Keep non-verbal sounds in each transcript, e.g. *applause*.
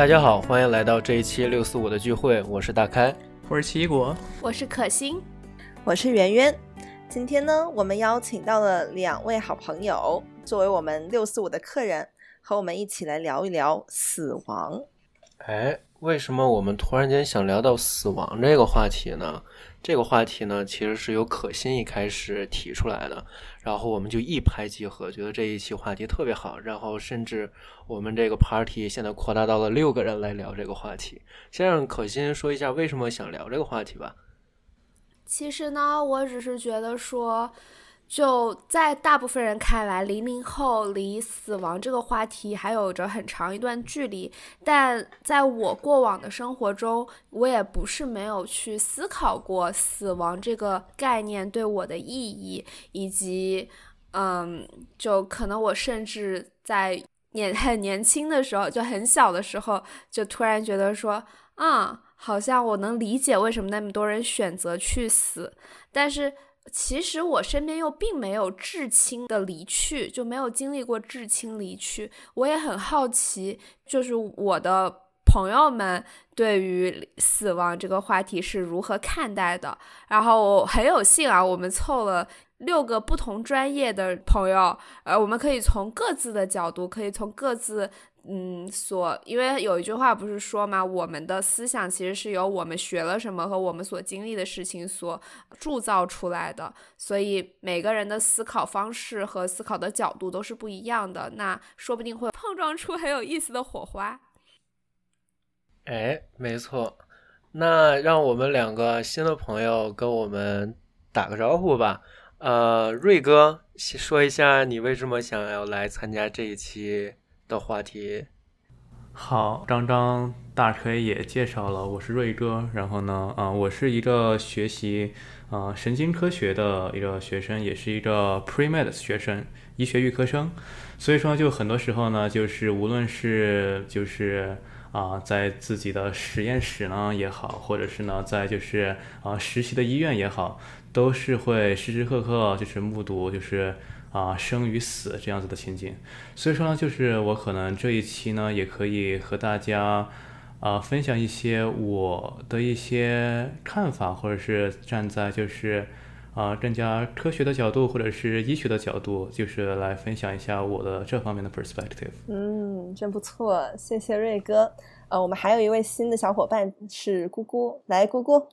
大家好，欢迎来到这一期六四五的聚会，我是大开，我是奇异果，我是可心，我是圆圆。今天呢，我们邀请到了两位好朋友，作为我们六四五的客人，和我们一起来聊一聊死亡。哎，为什么我们突然间想聊到死亡这个话题呢？这个话题呢，其实是由可心一开始提出来的，然后我们就一拍即合，觉得这一期话题特别好，然后甚至我们这个 party 现在扩大到了六个人来聊这个话题。先让可心说一下为什么想聊这个话题吧。其实呢，我只是觉得说。就在大部分人看来，零零后离死亡这个话题还有着很长一段距离。但在我过往的生活中，我也不是没有去思考过死亡这个概念对我的意义，以及，嗯，就可能我甚至在年 *laughs* 很年轻的时候，就很小的时候，就突然觉得说，啊，好像我能理解为什么那么多人选择去死，但是。其实我身边又并没有至亲的离去，就没有经历过至亲离去。我也很好奇，就是我的朋友们对于死亡这个话题是如何看待的。然后我很有幸啊，我们凑了六个不同专业的朋友，呃，我们可以从各自的角度，可以从各自。嗯，所因为有一句话不是说嘛，我们的思想其实是由我们学了什么和我们所经历的事情所铸造出来的，所以每个人的思考方式和思考的角度都是不一样的，那说不定会碰撞出很有意思的火花。哎，没错，那让我们两个新的朋友跟我们打个招呼吧。呃，瑞哥，说一下你为什么想要来参加这一期。的话题，好，张张大锤也介绍了，我是瑞哥，然后呢，啊，我是一个学习啊神经科学的一个学生，也是一个 pre-med 学生，医学预科生，所以说就很多时候呢，就是无论是就是啊在自己的实验室呢也好，或者是呢在就是啊实习的医院也好，都是会时时刻刻就是目睹就是。啊，生与死这样子的情景，所以说呢，就是我可能这一期呢，也可以和大家啊分享一些我的一些看法，或者是站在就是啊更加科学的角度，或者是医学的角度，就是来分享一下我的这方面的 perspective。嗯，真不错，谢谢瑞哥。呃，我们还有一位新的小伙伴是姑姑，来，姑姑。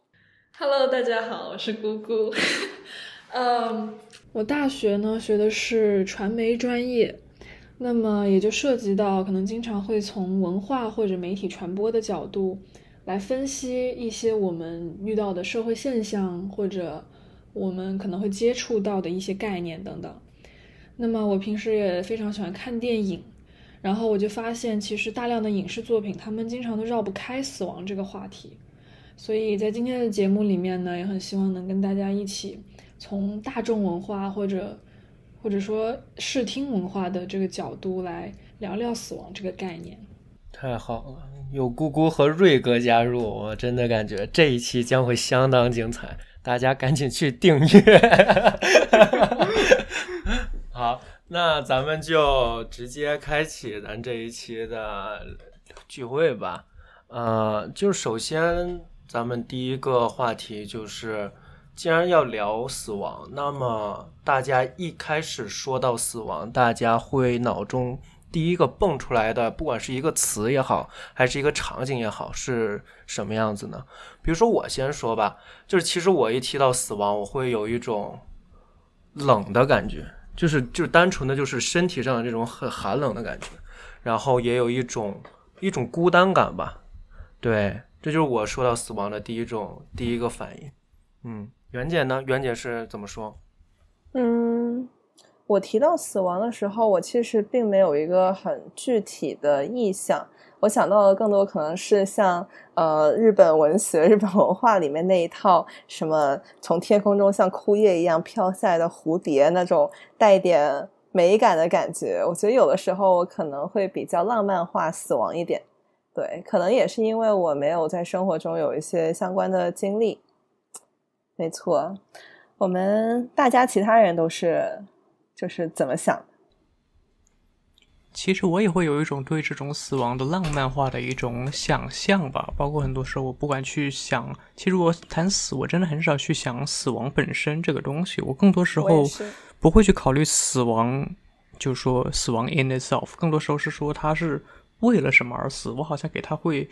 Hello，大家好，我是姑姑。*laughs* 嗯，我大学呢学的是传媒专业，那么也就涉及到可能经常会从文化或者媒体传播的角度来分析一些我们遇到的社会现象，或者我们可能会接触到的一些概念等等。那么我平时也非常喜欢看电影，然后我就发现其实大量的影视作品，他们经常都绕不开死亡这个话题。所以在今天的节目里面呢，也很希望能跟大家一起。从大众文化或者或者说视听文化的这个角度来聊聊死亡这个概念，太好了！有姑姑和瑞哥加入，我真的感觉这一期将会相当精彩，大家赶紧去订阅。*laughs* 好，那咱们就直接开启咱这一期的聚会吧。呃，就首先咱们第一个话题就是。既然要聊死亡，那么大家一开始说到死亡，大家会脑中第一个蹦出来的，不管是一个词也好，还是一个场景也好，是什么样子呢？比如说我先说吧，就是其实我一提到死亡，我会有一种冷的感觉，就是就是单纯的就是身体上的这种很寒冷的感觉，然后也有一种一种孤单感吧。对，这就是我说到死亡的第一种第一个反应，嗯。袁姐呢？袁姐是怎么说？嗯，我提到死亡的时候，我其实并没有一个很具体的意象。我想到的更多可能是像呃日本文学、日本文化里面那一套什么从天空中像枯叶一样飘下来的蝴蝶那种带一点美感的感觉。我觉得有的时候我可能会比较浪漫化死亡一点。对，可能也是因为我没有在生活中有一些相关的经历。没错，我们大家其他人都是，就是怎么想的？其实我也会有一种对这种死亡的浪漫化的一种想象吧，包括很多时候我不管去想，其实我谈死，我真的很少去想死亡本身这个东西，我更多时候不会去考虑死亡，就说死亡 in itself，更多时候是说它是为了什么而死，我好像给他会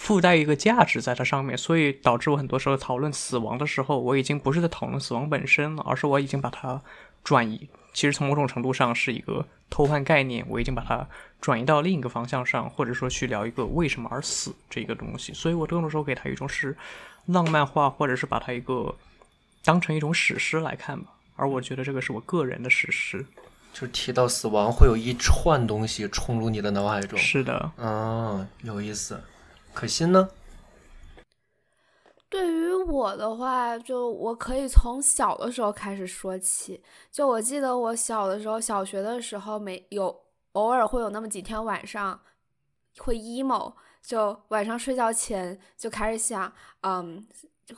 附带一个价值在它上面，所以导致我很多时候讨论死亡的时候，我已经不是在讨论死亡本身了，而是我已经把它转移。其实从某种程度上是一个偷换概念，我已经把它转移到另一个方向上，或者说去聊一个为什么而死这个东西。所以我更多时候给它一种是浪漫化，或者是把它一个当成一种史诗来看吧。而我觉得这个是我个人的史诗，就是提到死亡会有一串东西冲入你的脑海中。是的，嗯，有意思。可心呢？对于我的话，就我可以从小的时候开始说起。就我记得我小的时候，小学的时候，没有偶尔会有那么几天晚上会 emo，就晚上睡觉前就开始想，嗯。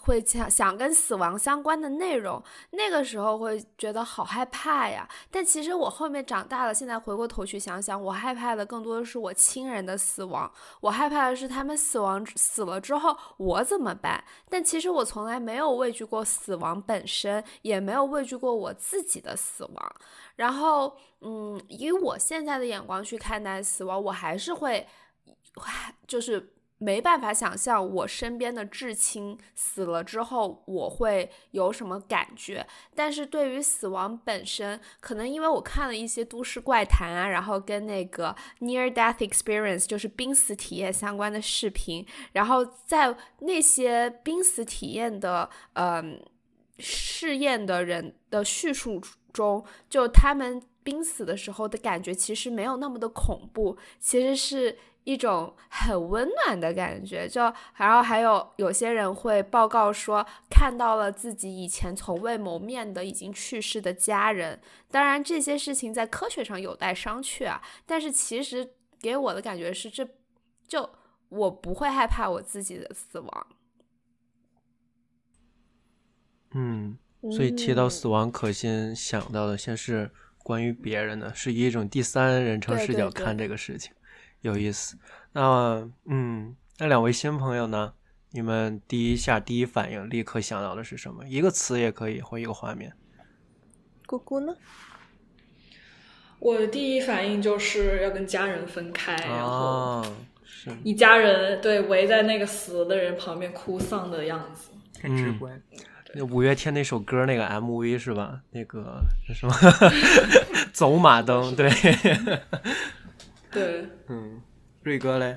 会想想跟死亡相关的内容，那个时候会觉得好害怕呀。但其实我后面长大了，现在回过头去想想，我害怕的更多的是我亲人的死亡，我害怕的是他们死亡死了之后我怎么办。但其实我从来没有畏惧过死亡本身，也没有畏惧过我自己的死亡。然后，嗯，以我现在的眼光去看待死亡，我还是会，就是。没办法想象我身边的至亲死了之后我会有什么感觉，但是对于死亡本身，可能因为我看了一些都市怪谈啊，然后跟那个 near death experience 就是濒死体验相关的视频，然后在那些濒死体验的嗯试验的人的叙述中，就他们濒死的时候的感觉其实没有那么的恐怖，其实是。一种很温暖的感觉，就然后还有有些人会报告说看到了自己以前从未谋面的已经去世的家人。当然这些事情在科学上有待商榷啊，但是其实给我的感觉是，这就我不会害怕我自己的死亡。嗯，所以提到死亡，可先想到的先是关于别人的，是以一种第三人称视角看这个事情。有意思，那嗯，那两位新朋友呢？你们第一下第一反应立刻想到的是什么？一个词也可以，或一个画面。姑姑呢？我的第一反应就是要跟家人分开，然后是一家人对围在那个死的人旁边哭丧的样子，很直观。那五月天那首歌那个 MV 是吧？那个什么 *laughs* 走马灯，对。对，嗯，瑞哥嘞，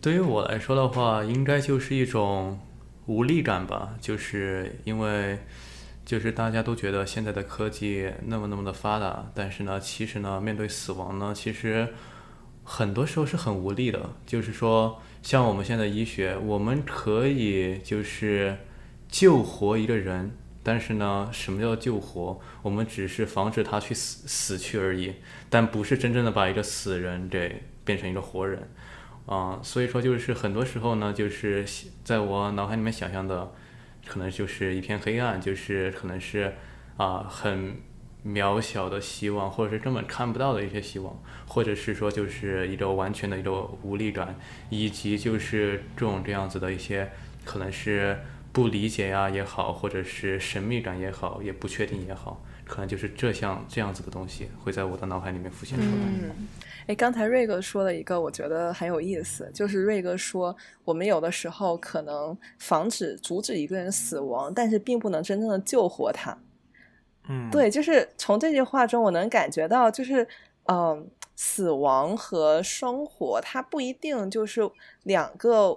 对于我来说的话，应该就是一种无力感吧，就是因为就是大家都觉得现在的科技那么那么的发达，但是呢，其实呢，面对死亡呢，其实很多时候是很无力的。就是说，像我们现在医学，我们可以就是救活一个人。但是呢，什么叫救活？我们只是防止他去死死去而已，但不是真正的把一个死人给变成一个活人，啊，所以说就是很多时候呢，就是在我脑海里面想象的，可能就是一片黑暗，就是可能是啊很渺小的希望，或者是根本看不到的一些希望，或者是说就是一个完全的一个无力感，以及就是这种这样子的一些可能是。不理解呀也好，或者是神秘感也好，也不确定也好，可能就是这项这样子的东西会在我的脑海里面浮现出来。嗯，哎，刚才瑞哥说了一个，我觉得很有意思，就是瑞哥说，我们有的时候可能防止、阻止一个人死亡，但是并不能真正的救活他。嗯，对，就是从这句话中，我能感觉到，就是嗯，死亡和生活，它不一定就是两个。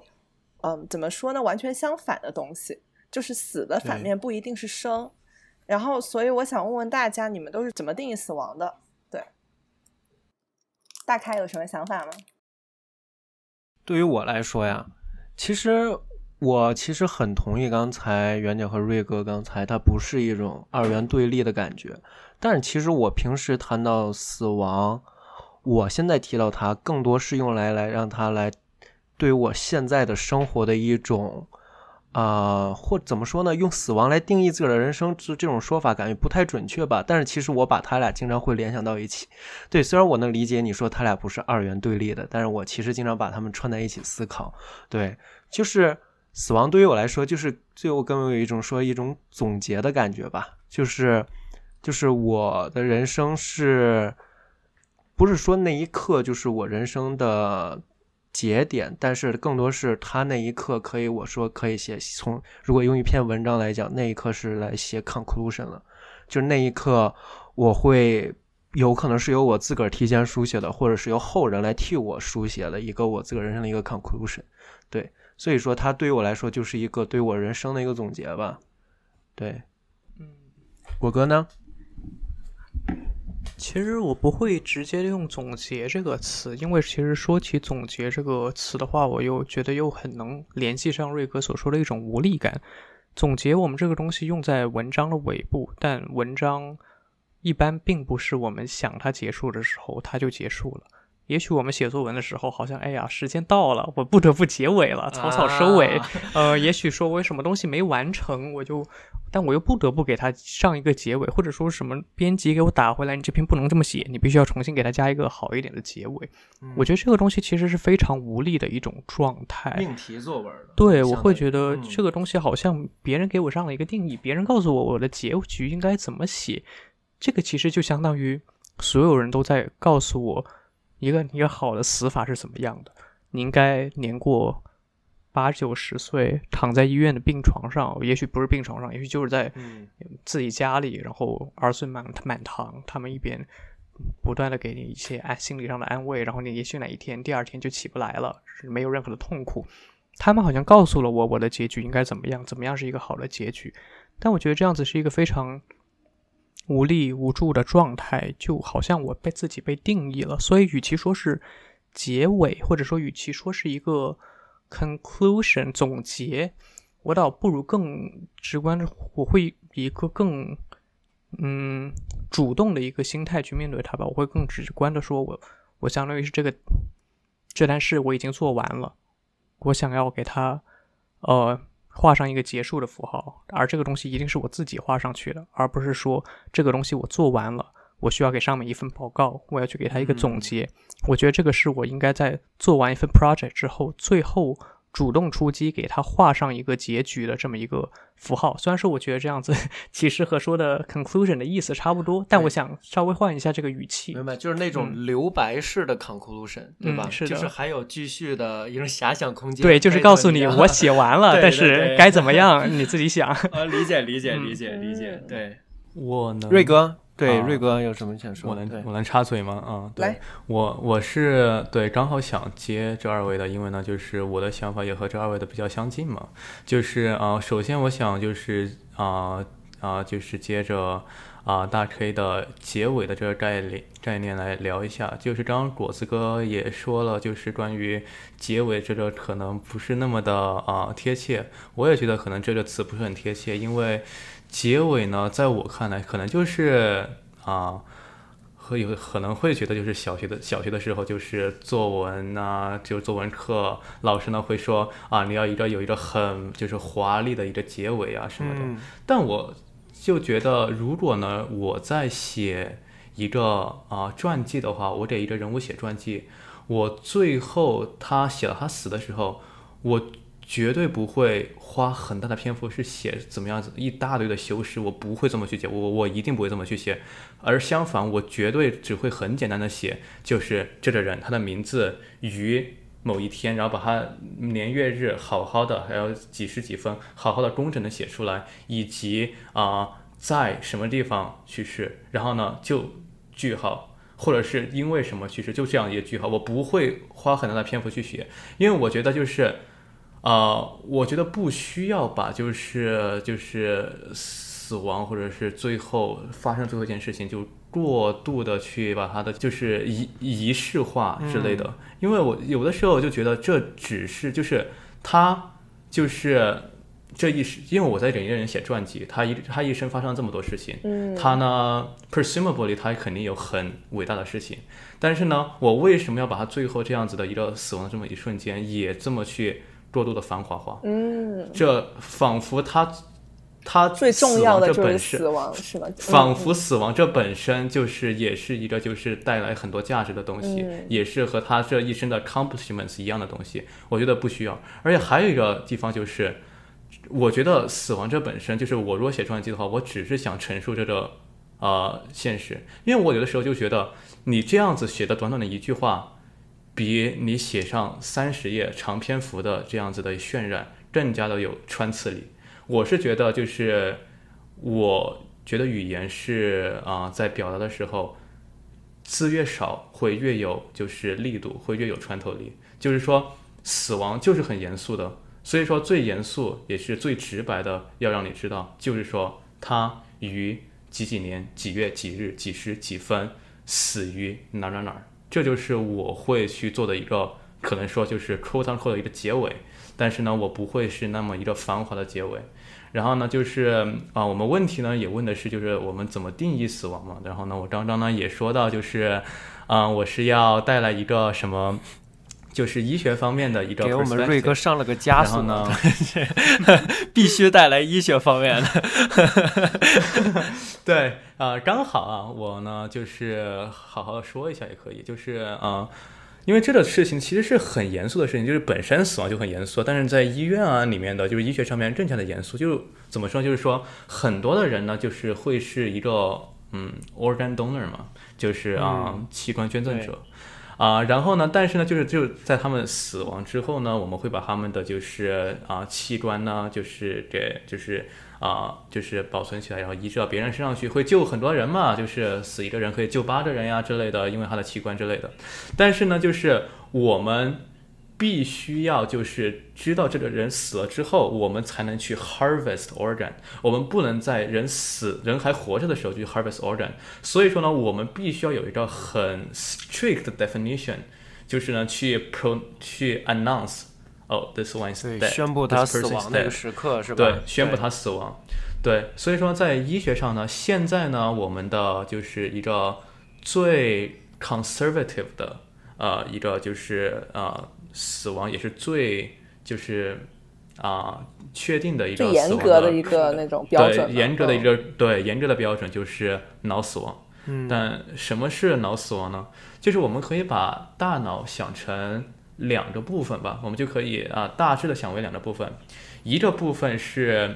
嗯，怎么说呢？完全相反的东西，就是死的反面不一定是生。然后，所以我想问问大家，你们都是怎么定义死亡的？对，大开有什么想法吗？对于我来说呀，其实我其实很同意刚才袁姐和瑞哥刚才，它不是一种二元对立的感觉。但是其实我平时谈到死亡，我现在提到它，更多是用来来让它来。对于我现在的生活的一种，呃，或怎么说呢？用死亡来定义自个儿的人生，这这种说法感觉不太准确吧？但是其实我把他俩经常会联想到一起。对，虽然我能理解你说他俩不是二元对立的，但是我其实经常把他们串在一起思考。对，就是死亡对于我来说，就是最后更有一种说一种总结的感觉吧。就是，就是我的人生是，不是说那一刻就是我人生的。节点，但是更多是他那一刻可以，我说可以写从，如果用一篇文章来讲，那一刻是来写 conclusion 了，就是那一刻我会有可能是由我自个儿提前书写的，或者是由后人来替我书写的一个我自个儿人生的一个 conclusion，对，所以说他对于我来说就是一个对我人生的一个总结吧，对，嗯，果哥呢？其实我不会直接用“总结”这个词，因为其实说起“总结”这个词的话，我又觉得又很能联系上瑞哥所说的一种无力感。总结我们这个东西用在文章的尾部，但文章一般并不是我们想它结束的时候，它就结束了。也许我们写作文的时候，好像哎呀，时间到了，我不得不结尾了，草草收尾。呃，也许说我有什么东西没完成，我就，但我又不得不给它上一个结尾，或者说什么编辑给我打回来，你这篇不能这么写，你必须要重新给它加一个好一点的结尾。我觉得这个东西其实是非常无力的一种状态。命题作文。对，我会觉得这个东西好像别人给我上了一个定义，别人告诉我我的结局应该怎么写，这个其实就相当于所有人都在告诉我。一个一个好的死法是怎么样的？你应该年过八九十岁，躺在医院的病床上，也许不是病床上，也许就是在自己家里，然后儿孙满满堂，他们一边不断的给你一些安心理上的安慰，然后你也许哪一天第二天就起不来了，是没有任何的痛苦。他们好像告诉了我我的结局应该怎么样，怎么样是一个好的结局。但我觉得这样子是一个非常。无力无助的状态，就好像我被自己被定义了。所以，与其说是结尾，或者说与其说是一个 conclusion 总结，我倒不如更直观的，我会以一个更嗯主动的一个心态去面对它吧。我会更直观的说，我我相当于是这个这单事我已经做完了，我想要给他呃。画上一个结束的符号，而这个东西一定是我自己画上去的，而不是说这个东西我做完了，我需要给上面一份报告，我要去给他一个总结。我觉得这个是我应该在做完一份 project 之后，最后。主动出击，给他画上一个结局的这么一个符号。虽然说我觉得这样子 *laughs* 其实和说的 conclusion 的意思差不多，但我想稍微换一下这个语气。明白，就是那种留白式的 conclusion，对吧？是的，就是还有继续的一种遐想空间。对，就是告诉你我写完了，*laughs* 但是该怎么样你自己想。啊，*laughs* 理解，理解，理解，理解。对，我呢，瑞哥。对，瑞哥有什么想说？我能我能插嘴吗？啊，对，我我是对，刚好想接这二位的，因为呢，就是我的想法也和这二位的比较相近嘛。就是啊，首先我想就是啊啊，就是接着啊大 K 的结尾的这个概念概念来聊一下。就是刚刚果子哥也说了，就是关于结尾这个可能不是那么的啊贴切。我也觉得可能这个词不是很贴切，因为。结尾呢，在我看来，可能就是啊，和有可能会觉得就是小学的小学的时候，就是作文啊，就是作文课，老师呢会说啊，你要一个有一个很就是华丽的一个结尾啊什么的。但我就觉得，如果呢，我在写一个啊传记的话，我给一个人物写传记，我最后他写了他死的时候，我。绝对不会花很大的篇幅去写怎么样子一大堆的修饰，我不会这么去写，我我一定不会这么去写。而相反，我绝对只会很简单的写，就是这个人他的名字于某一天，然后把他年月日好好的，还有几时几分好好的工整的写出来，以及啊在什么地方去世，然后呢就句号，或者是因为什么去世，就这样一个句号，我不会花很大的篇幅去写，因为我觉得就是。啊，我觉得不需要把就是就是死亡或者是最后发生最后一件事情就过度的去把它的就是仪仪式化之类的，因为我有的时候就觉得这只是就是他就是这一时，因为我在给一个人写传记，他一他一生发生了这么多事情，嗯。他呢 presumably 他肯定有很伟大的事情，但是呢，我为什么要把他最后这样子的一个死亡这么一瞬间也这么去？过度的繁华化，嗯，这仿佛他，他最重要的就是死亡这本身死亡，是吗？仿佛死亡这本身就是也是一个就是带来很多价值的东西，嗯也是和他这一生的 accomplishments 一样的东西。我觉得不需要。而且还有一个地方就是，我觉得死亡这本身就是我如果写传记的话，我只是想陈述这个呃现实，因为我有的时候就觉得你这样子写的短短的一句话，比你写上三十页长篇幅的这样子的渲染更加的有穿刺力。我是觉得就是，我觉得语言是啊、在表达的时候，字越少会越有就是力度，会越有穿透力。就是说，死亡就是很严肃的，所以说最严肃也是最直白的，要让你知道，就是说他于几几年几月几日几时几分死于哪哪哪儿，这就是我会去做的一个，可能说就是 quote unquote 的一个结尾。但是呢，我不会是那么一个繁华的结尾。然后呢，就是啊、我们问题呢也问的是，就是我们怎么定义死亡嘛。然后呢，我刚刚呢也说到，就是啊、我是要带来一个什么，就是医学方面的一个给我们瑞哥上了个加速然后呢，*laughs* 必须带来医学方面的。*laughs* 对啊、刚好啊，我呢就是好好说一下也可以，就是啊、因为这个事情其实是很严肃的事情，就是本身死亡就很严肃，但是在医院啊里面的，就是医学上面更加的严肃。就怎么说，就是说很多的人呢，就是会是一个嗯 organ donor 嘛，就是啊、器官捐赠者。啊，然后呢，但是呢，就是就在他们死亡之后呢，我们会把他们的就是啊器官呢，就是给就是啊就是保存起来，然后移植到别人身上去，会救很多人嘛，就是死一个人可以救八个人呀之类的，因为他的器官之类的。但是呢，就是我们必须要就是知道这个人死了之后，我们才能去 harvest organ。我们不能在人死人还活着的时候就去 harvest organ。所以说呢，我们必须要有一个很 strict 的 definition，就是呢去 pro 去 announce。哦、t h i s one is 对，dead，宣布 this 他死亡那个时刻是吧？对，宣布他死亡。对，所以说在医学上呢，现在呢，我们的就是一个最 conservative 的呃一个就是呃死亡，也是最就是啊、确定的一个最严格的一个那种标准，对严格的一嗯个、对严格的标准就是脑死亡。嗯，但什么是脑死亡呢？就是我们可以把大脑想成两个部分吧，我们就可以啊大致的想为两个部分，一个部分是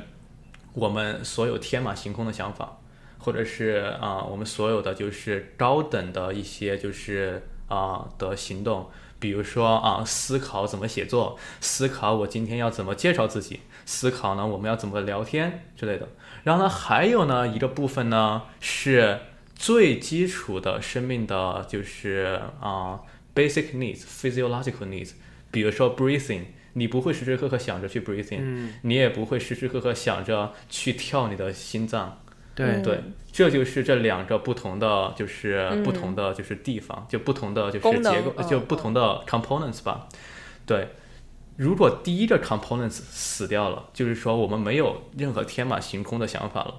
我们所有天马行空的想法，或者是啊我们所有的就是高等的一些就是啊的行动，比如说啊思考怎么写作，思考我今天要怎么介绍自己，思考呢我们要怎么聊天之类的。然后呢，还有呢一个部分呢是最基础的生命的，就是啊、basic needs physiological needs，比如说 breathing，你不会时时刻刻想着去 breathing，、嗯，你也不会时时刻刻想着去跳你的心脏。对。嗯。对，这就是这两个不同的，就是嗯。不同的就是地方，就不同的就是结构，嗯就不同的 components 吧。对，如果第一个 components 死掉了，就是说我们没有任何天马行空的想法了，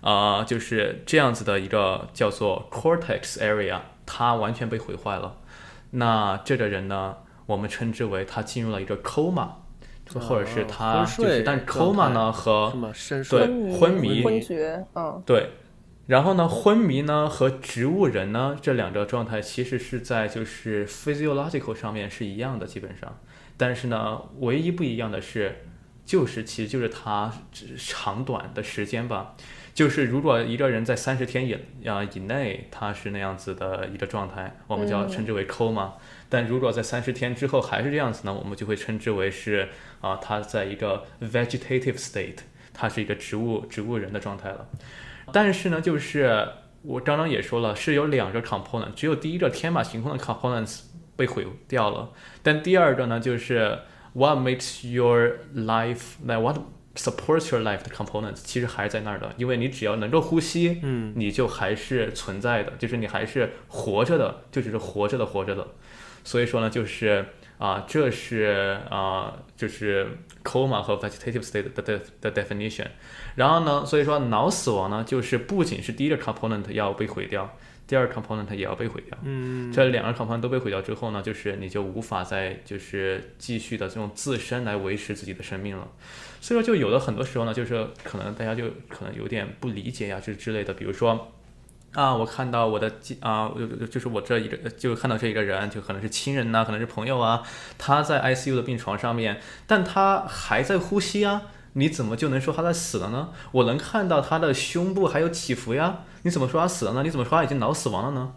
啊、就是这样子的一个叫做 cortex area，它完全被毁坏了。那这个人呢，我们称之为他进入了一个 coma，或者是啊他但状 coma 呢和对昏迷昏厥，嗯，对，然后呢，昏迷呢和植物人呢这两个状态其实是在就是 physiological 上面是一样的，基本上，但是呢，唯一不一样的是，就是其实就是它只长短的时间吧。就是如果一个人在三十天以啊、以内，他是那样子的一个状态，我们叫嗯称之为 coma。但如果在三十天之后还是这样子呢，我们就会称之为是啊、他在一个 vegetative state，他是一个植物植物人的状态了。但是呢，就是我刚刚也说了，是有两个 component，只有第一个天马行空的 components 被毁掉了，但第二个呢，就是 what makes your life like what supports your life 的 components 其实还是在那儿的，因为你只要能够呼吸，嗯，你就还是存在的，就是你还是活着的，就只是活着的活着的。所以说呢，就是啊、这是啊、就是 coma 和 vegetative state 的的的 definition。然后呢，所以说脑死亡呢，就是不仅是第一个 component 要被毁掉，第二 component 也要被毁掉。嗯，这两个 component 都被毁掉之后呢，就是你就无法再就是继续的这种自身来维持自己的生命了。所以说，就有的很多时候呢，就是可能大家就可能有点不理解呀，就之类的，比如说。啊，我看到我的啊，就是我这一个，就看到这一个人，就可能是亲人呐，可能是朋友啊，他在 ICU 的病床上面，但他还在呼吸啊，你怎么就能说他在死了呢？我能看到他的胸部还有起伏呀，你怎么说他死了呢？你怎么说他已经脑死亡了呢？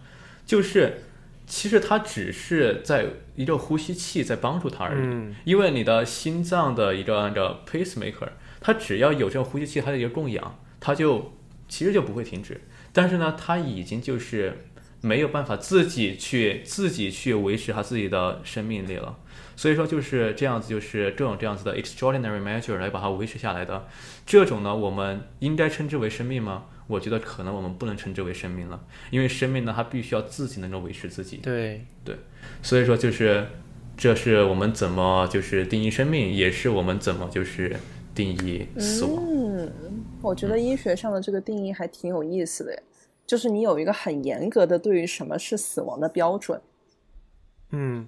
就是，其实他只是在一个呼吸器在帮助他而已，因为你的心脏的一个那个 pacemaker，它只要有这个呼吸器，它的一个供氧，它就其实就不会停止。但是呢，他已经就是没有办法自己去自己去维持他自己的生命力了，所以说就是这样子，就是这种这样子的 extraordinary measure 来把它维持下来的，这种呢，我们应该称之为生命吗？我觉得可能我们不能称之为生命了，因为生命呢，它必须要自己能够维持自己。对。对，所以说就是这是我们怎么就是定义生命，也是我们怎么就是定义死亡。嗯，我觉得医学上的这个定义还挺有意思的。就是你有一个很严格的对于什么是死亡的标准。嗯，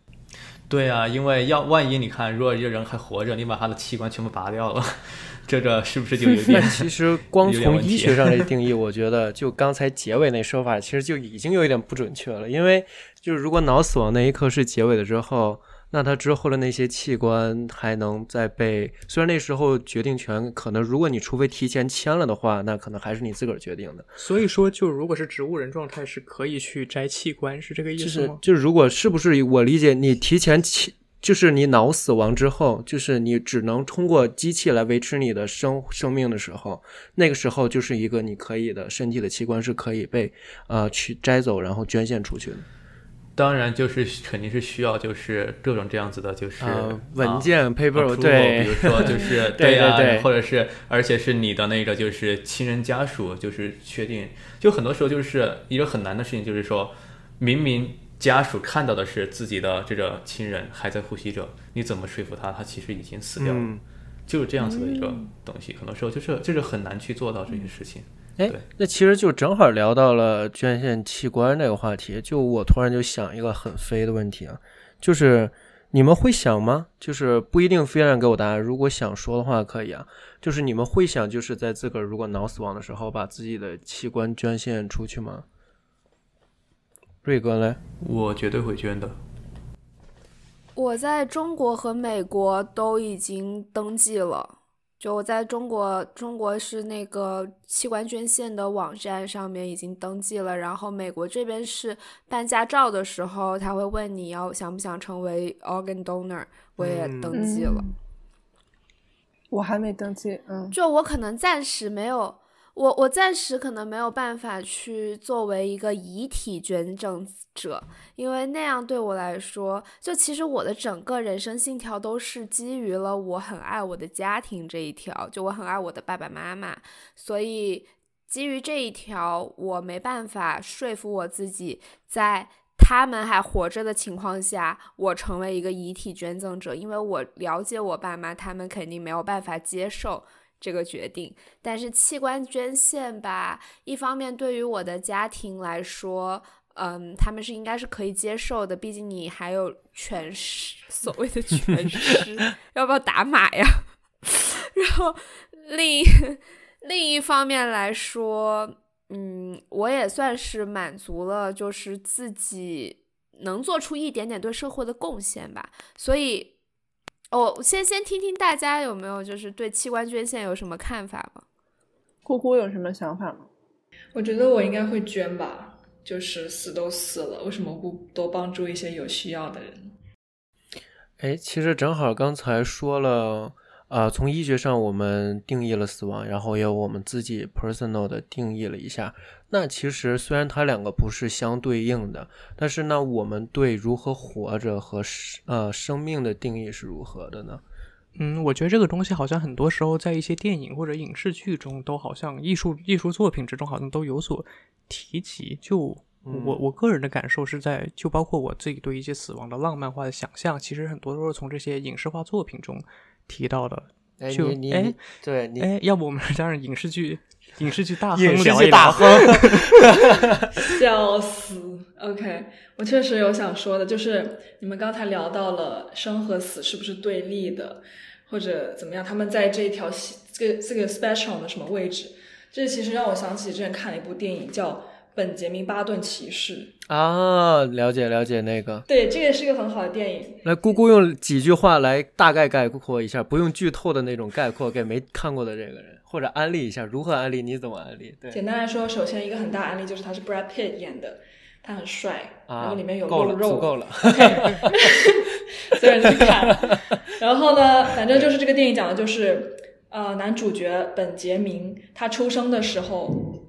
对啊，因为要万一你看，如果一个人还活着，你把他的器官全部拔掉了，*laughs* 这个是不是就有点？*laughs* 其实光 *laughs* 从医学上来定义，我觉得就刚才结尾那说法，其实就已经有一点不准确了。因为就是如果脑死亡那一刻是结尾了之后。那他之后的那些器官还能再被？虽然那时候决定权可能，如果你除非提前签了的话，那可能还是你自个儿决定的。所以说，就如果是植物人状态，是可以去摘器官，是这个意思吗？就是如果是不是我理解你提前签，就是你脑死亡之后，就是你只能通过机器来维持你的生生命的时候，那个时候就是一个你可以的身体的器官是可以被呃去摘走，然后捐献出去的。当然，就是肯定是需要，就是各种这样子的，就是文件 paper，对，比如说就是 *laughs* 对呀，对，或者是而且是你的那个就是亲人家属，就是确定，就很多时候就是一个很难的事情，就是说明明家属看到的是自己的这个亲人还在呼吸着，你怎么说服他，他其实已经死掉了，就是这样子的一个东西，很多时候就是就是很难去做到这些事情。哎，那其实就正好聊到了捐献器官这个话题。就我突然就想一个很飞的问题啊，就是你们会想吗？就是不一定非让给我答案，如果想说的话可以啊。就是你们会想，就是在自个儿如果脑死亡的时候，把自己的器官捐献出去吗？瑞哥嘞，我绝对会捐的。我在中国和美国都已经登记了。就我在中国，中国是那个器官捐献的网站上面已经登记了，然后美国这边是办驾照的时候，他会问你要想不想成为 organ donor，我也登记了。我还没登记，嗯，就我可能暂时没有。我我暂时可能没有办法去作为一个遗体捐赠者，因为那样对我来说，就其实我的整个人生信条都是基于了我很爱我的家庭这一条，就我很爱我的爸爸妈妈，所以基于这一条，我没办法说服我自己，在他们还活着的情况下，我成为一个遗体捐赠者，因为我了解我爸妈，他们肯定没有办法接受。这个决定，但是器官捐献吧，一方面对于我的家庭来说，嗯，他们是应该是可以接受的，毕竟你还有全尸，所谓的全尸，*laughs* 要不要打码呀？*laughs* 然后另另一方面来说，嗯，我也算是满足了，就是自己能做出一点点对社会的贡献吧，所以。我先先听听大家有没有就是对器官捐献有什么看法吗？姑姑有什么想法吗？我觉得我应该会捐吧，就是死都死了，为什么不多帮助一些有需要的人？哎，其实正好刚才说了。啊，从医学上我们定义了死亡，然后也有我们自己 personal 的定义了一下。那其实虽然它两个不是相对应的，但是呢，我们对如何活着和呃生命的定义是如何的呢？嗯，我觉得这个东西好像很多时候在一些电影或者影视剧中，都好像艺术艺术作品之中好像都有所提及。就我我个人的感受是在，就包括我自己对一些死亡的浪漫化的想象，其实很多都是从这些影视化作品中。提到的哎，就哎对你哎，要不我们 *laughs* 让影视剧影视剧大亨影视聊一聊？剧大亨，*laughs* 笑死。OK，我确实有想说的，就是你们刚才聊到了生和死是不是对立的，或者怎么样，他们在这一条线这个这个 spectrum 的什么位置？这其实让我想起之前看了一部电影叫《本杰明巴顿骑士》，啊，了解了解那个。对，这个是一个很好的电影。来，姑姑用几句话来大概概括一下，不用剧透的那种概括，给没看过的这个人，或者安利一下，如何安利，你怎么安利？对简单来说，首先一个很大安利就是他是 Brad Pitt 演的，他很帅，然啊后里面有够了，肉肉，足够了。*laughs* 所有人去看。然后呢，反正就是这个电影讲的就是，呃，男主角本杰明他出生的时候，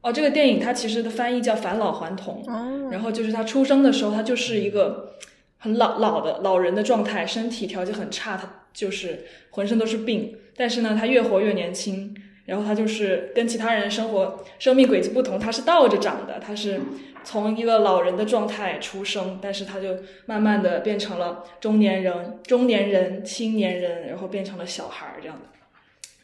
哦，这个电影它其实的翻译叫返老还童，哦，然后就是他出生的时候，他就是一个很老老的老人的状态，身体条件很差，他就是浑身都是病，但是呢，他越活越年轻。然后他就是跟其他人生活生命轨迹不同，他是倒着长的，他是从一个老人的状态出生，但是他就慢慢的变成了中年人、中年人、青年人，然后变成了小孩儿这样的。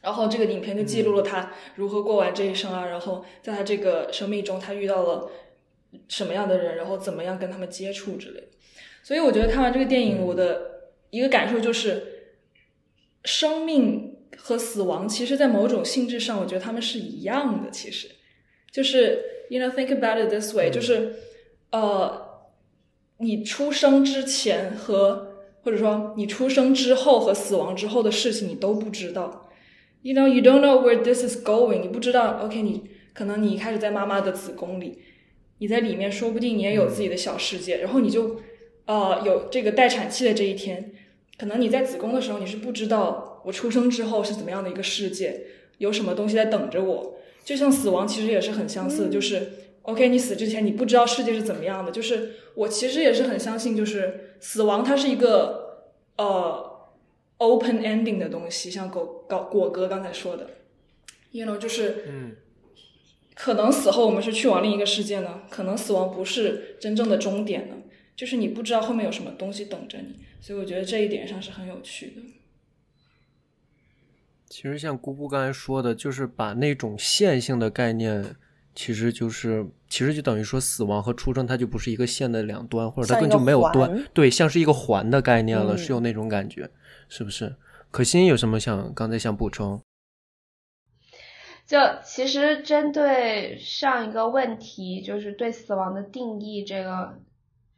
然后这个影片就记录了他如何过完这一生啊，然后在他这个生命中，他遇到了什么样的人，然后怎么样跟他们接触之类。所以我觉得看完这个电影，我的一个感受就是，生命和死亡其实，在某种性质上，我觉得他们是一样的。其实，就是 you know think about it this way，、就是呃，你出生之前和或者说你出生之后和死亡之后的事情，你都不知道。You know, you don't know where this is going。你不知道，OK，你可能你一开始在妈妈的子宫里，你在里面，说不定你也有自己的小世界。然后你就，呃，有这个待产期的这一天，可能你在子宫的时候，你是不知道我出生之后是怎么样的一个世界，有什么东西在等着我。就像死亡其实也是很相似的，就是 OK，你死之前你不知道世界是怎么样的。就是我其实也是很相信，就是死亡它是一个呃。open ending 的东西，像果果果哥刚才说的，you know，就是，嗯，可能死后我们是去往另一个世界呢，可能死亡不是真正的终点呢，就是你不知道后面有什么东西等着你，所以我觉得这一点上是很有趣的。其实像姑姑刚才说的，就是把那种线性的概念，其实就是其实就等于说死亡和出生它就不是一个线的两端，或者它根本就没有端，对，像是一个环的概念了，嗯是有那种感觉，是不是？可心有什么想刚才想补充？就其实针对上一个问题，就是对死亡的定义这个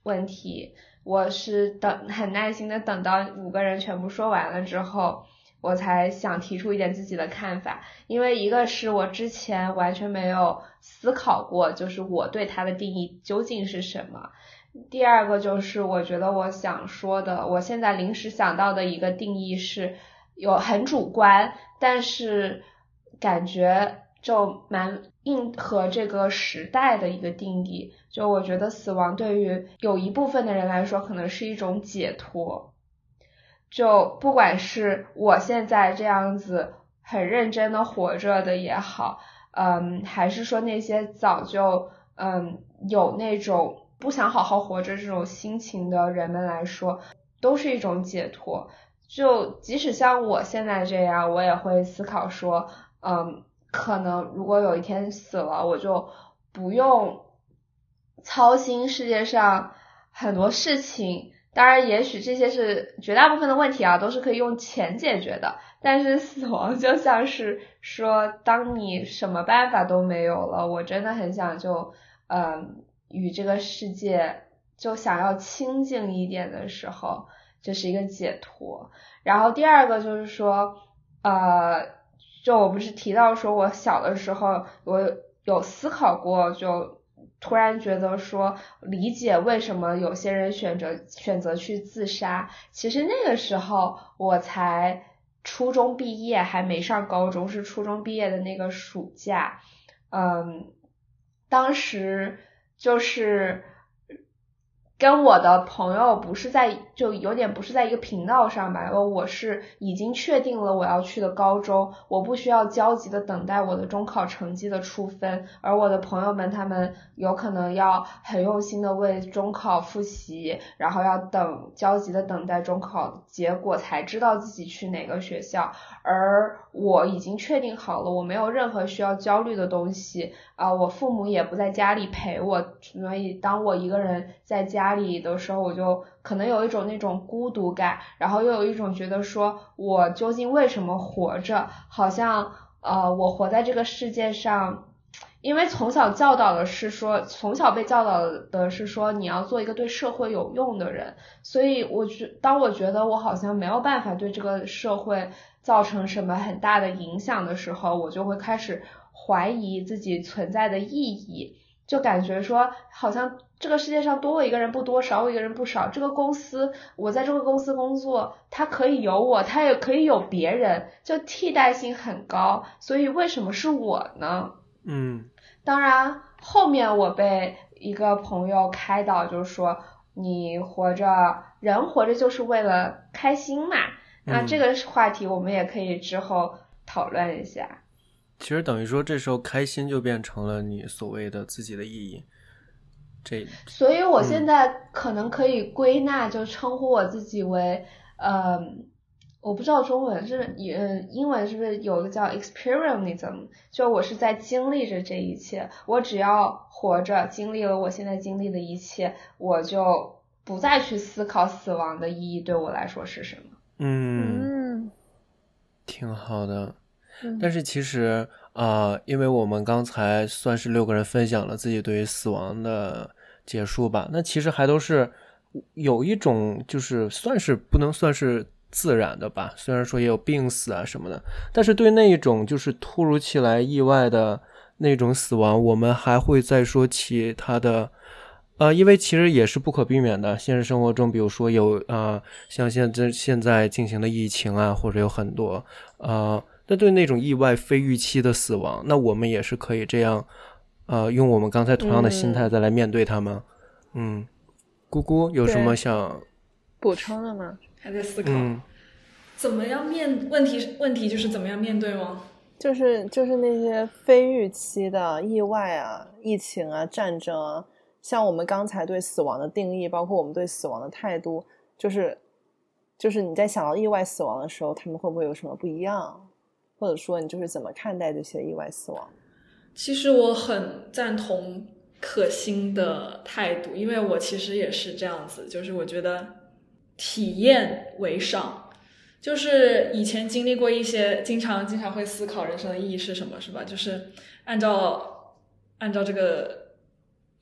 问题，我是等很耐心的等到五个人全部说完了之后，我才想提出一点自己的看法。因为一个是我之前完全没有思考过，就是我对它的定义究竟是什么。第二个就是我觉得我想说的，我现在临时想到的一个定义是有很主观，但是感觉就蛮应和这个时代的一个定义。就我觉得死亡对于有一部分的人来说，可能是一种解脱。就不管是我现在这样子很认真的活着的也好，嗯，还是说那些早就嗯有那种不想好好活着这种心情的人们来说，都是一种解脱。就即使像我现在这样，我也会思考说，嗯，可能如果有一天死了，我就不用操心世界上很多事情。当然，也许这些是绝大部分的问题啊，都是可以用钱解决的。但是死亡就像是说，当你什么办法都没有了，我真的很想就，嗯，与这个世界就想要清静一点的时候，这是一个解脱。然后第二个就是说，呃，就我不是提到说我小的时候我有思考过，就突然觉得说理解为什么有些人选择选择去自杀。其实那个时候我才初中毕业，还没上高中，是初中毕业的那个暑假，嗯，当时就是。跟我的朋友不是在，就有点不是在一个频道上吧。我是已经确定了我要去的高中，我不需要焦急的等待我的中考成绩的出分，而我的朋友们他们有可能要很用心的为中考复习，然后要等焦急的等待中考结果才知道自己去哪个学校，而我已经确定好了，我没有任何需要焦虑的东西啊，我父母也不在家里陪我，所以当我一个人在家。家里的时候，我就可能有一种那种孤独感，然后又有一种觉得说，我究竟为什么活着？好像呃，我活在这个世界上，因为从小教导的是说，从小被教导的是说，你要做一个对社会有用的人。所以，我觉当我觉得我好像没有办法对这个社会造成什么很大的影响的时候，我就会开始怀疑自己存在的意义。就感觉说，好像这个世界上多我一个人不多，少我一个人不少。这个公司，我在这个公司工作，它可以有我，它也可以有别人，就替代性很高。所以为什么是我呢？嗯，当然，后面我被一个朋友开导，就是说，你活着，人活着就是为了开心嘛。那这个话题我们也可以之后讨论一下。其实等于说，这时候开心就变成了你所谓的自己的意义。这，所以我现在可能可以归纳，就称呼我自己为，呃，我不知道中文是，嗯，英文是不是有个叫 experienceism？就我是在经历着这一切，我只要活着，经历了我现在经历的一切，我就不再去思考死亡的意义对我来说是什么。嗯，挺好的。但是其实啊，因为我们刚才算是六个人分享了自己对于死亡的结束吧，那其实还都是有一种就是算是不能算是自然的吧，虽然说也有病死啊什么的，但是对那一种就是突如其来意外的那种死亡，我们还会再说其他的，呃，因为其实也是不可避免的，现实生活中，比如说有啊，像现在现在进行的疫情啊，或者有很多呃。那对那种意外、非预期的死亡，那我们也是可以这样，呃，用我们刚才同样的心态再来面对它吗？嗯，姑姑有什么想补充的吗？还在思考，怎么样面问题？问题就是怎么样面对吗？就是就是那些非预期的意外啊、疫情啊、战争啊，像我们刚才对死亡的定义，包括我们对死亡的态度，就是就是你在想到意外死亡的时候，他们会不会有什么不一样？或者说，你就是怎么看待这些意外死亡？其实我很赞同可心的态度，因为我其实也是这样子，就是我觉得体验为上。就是以前经历过一些，经常经常会思考人生的意义是什么，是吧？就是按照按照这个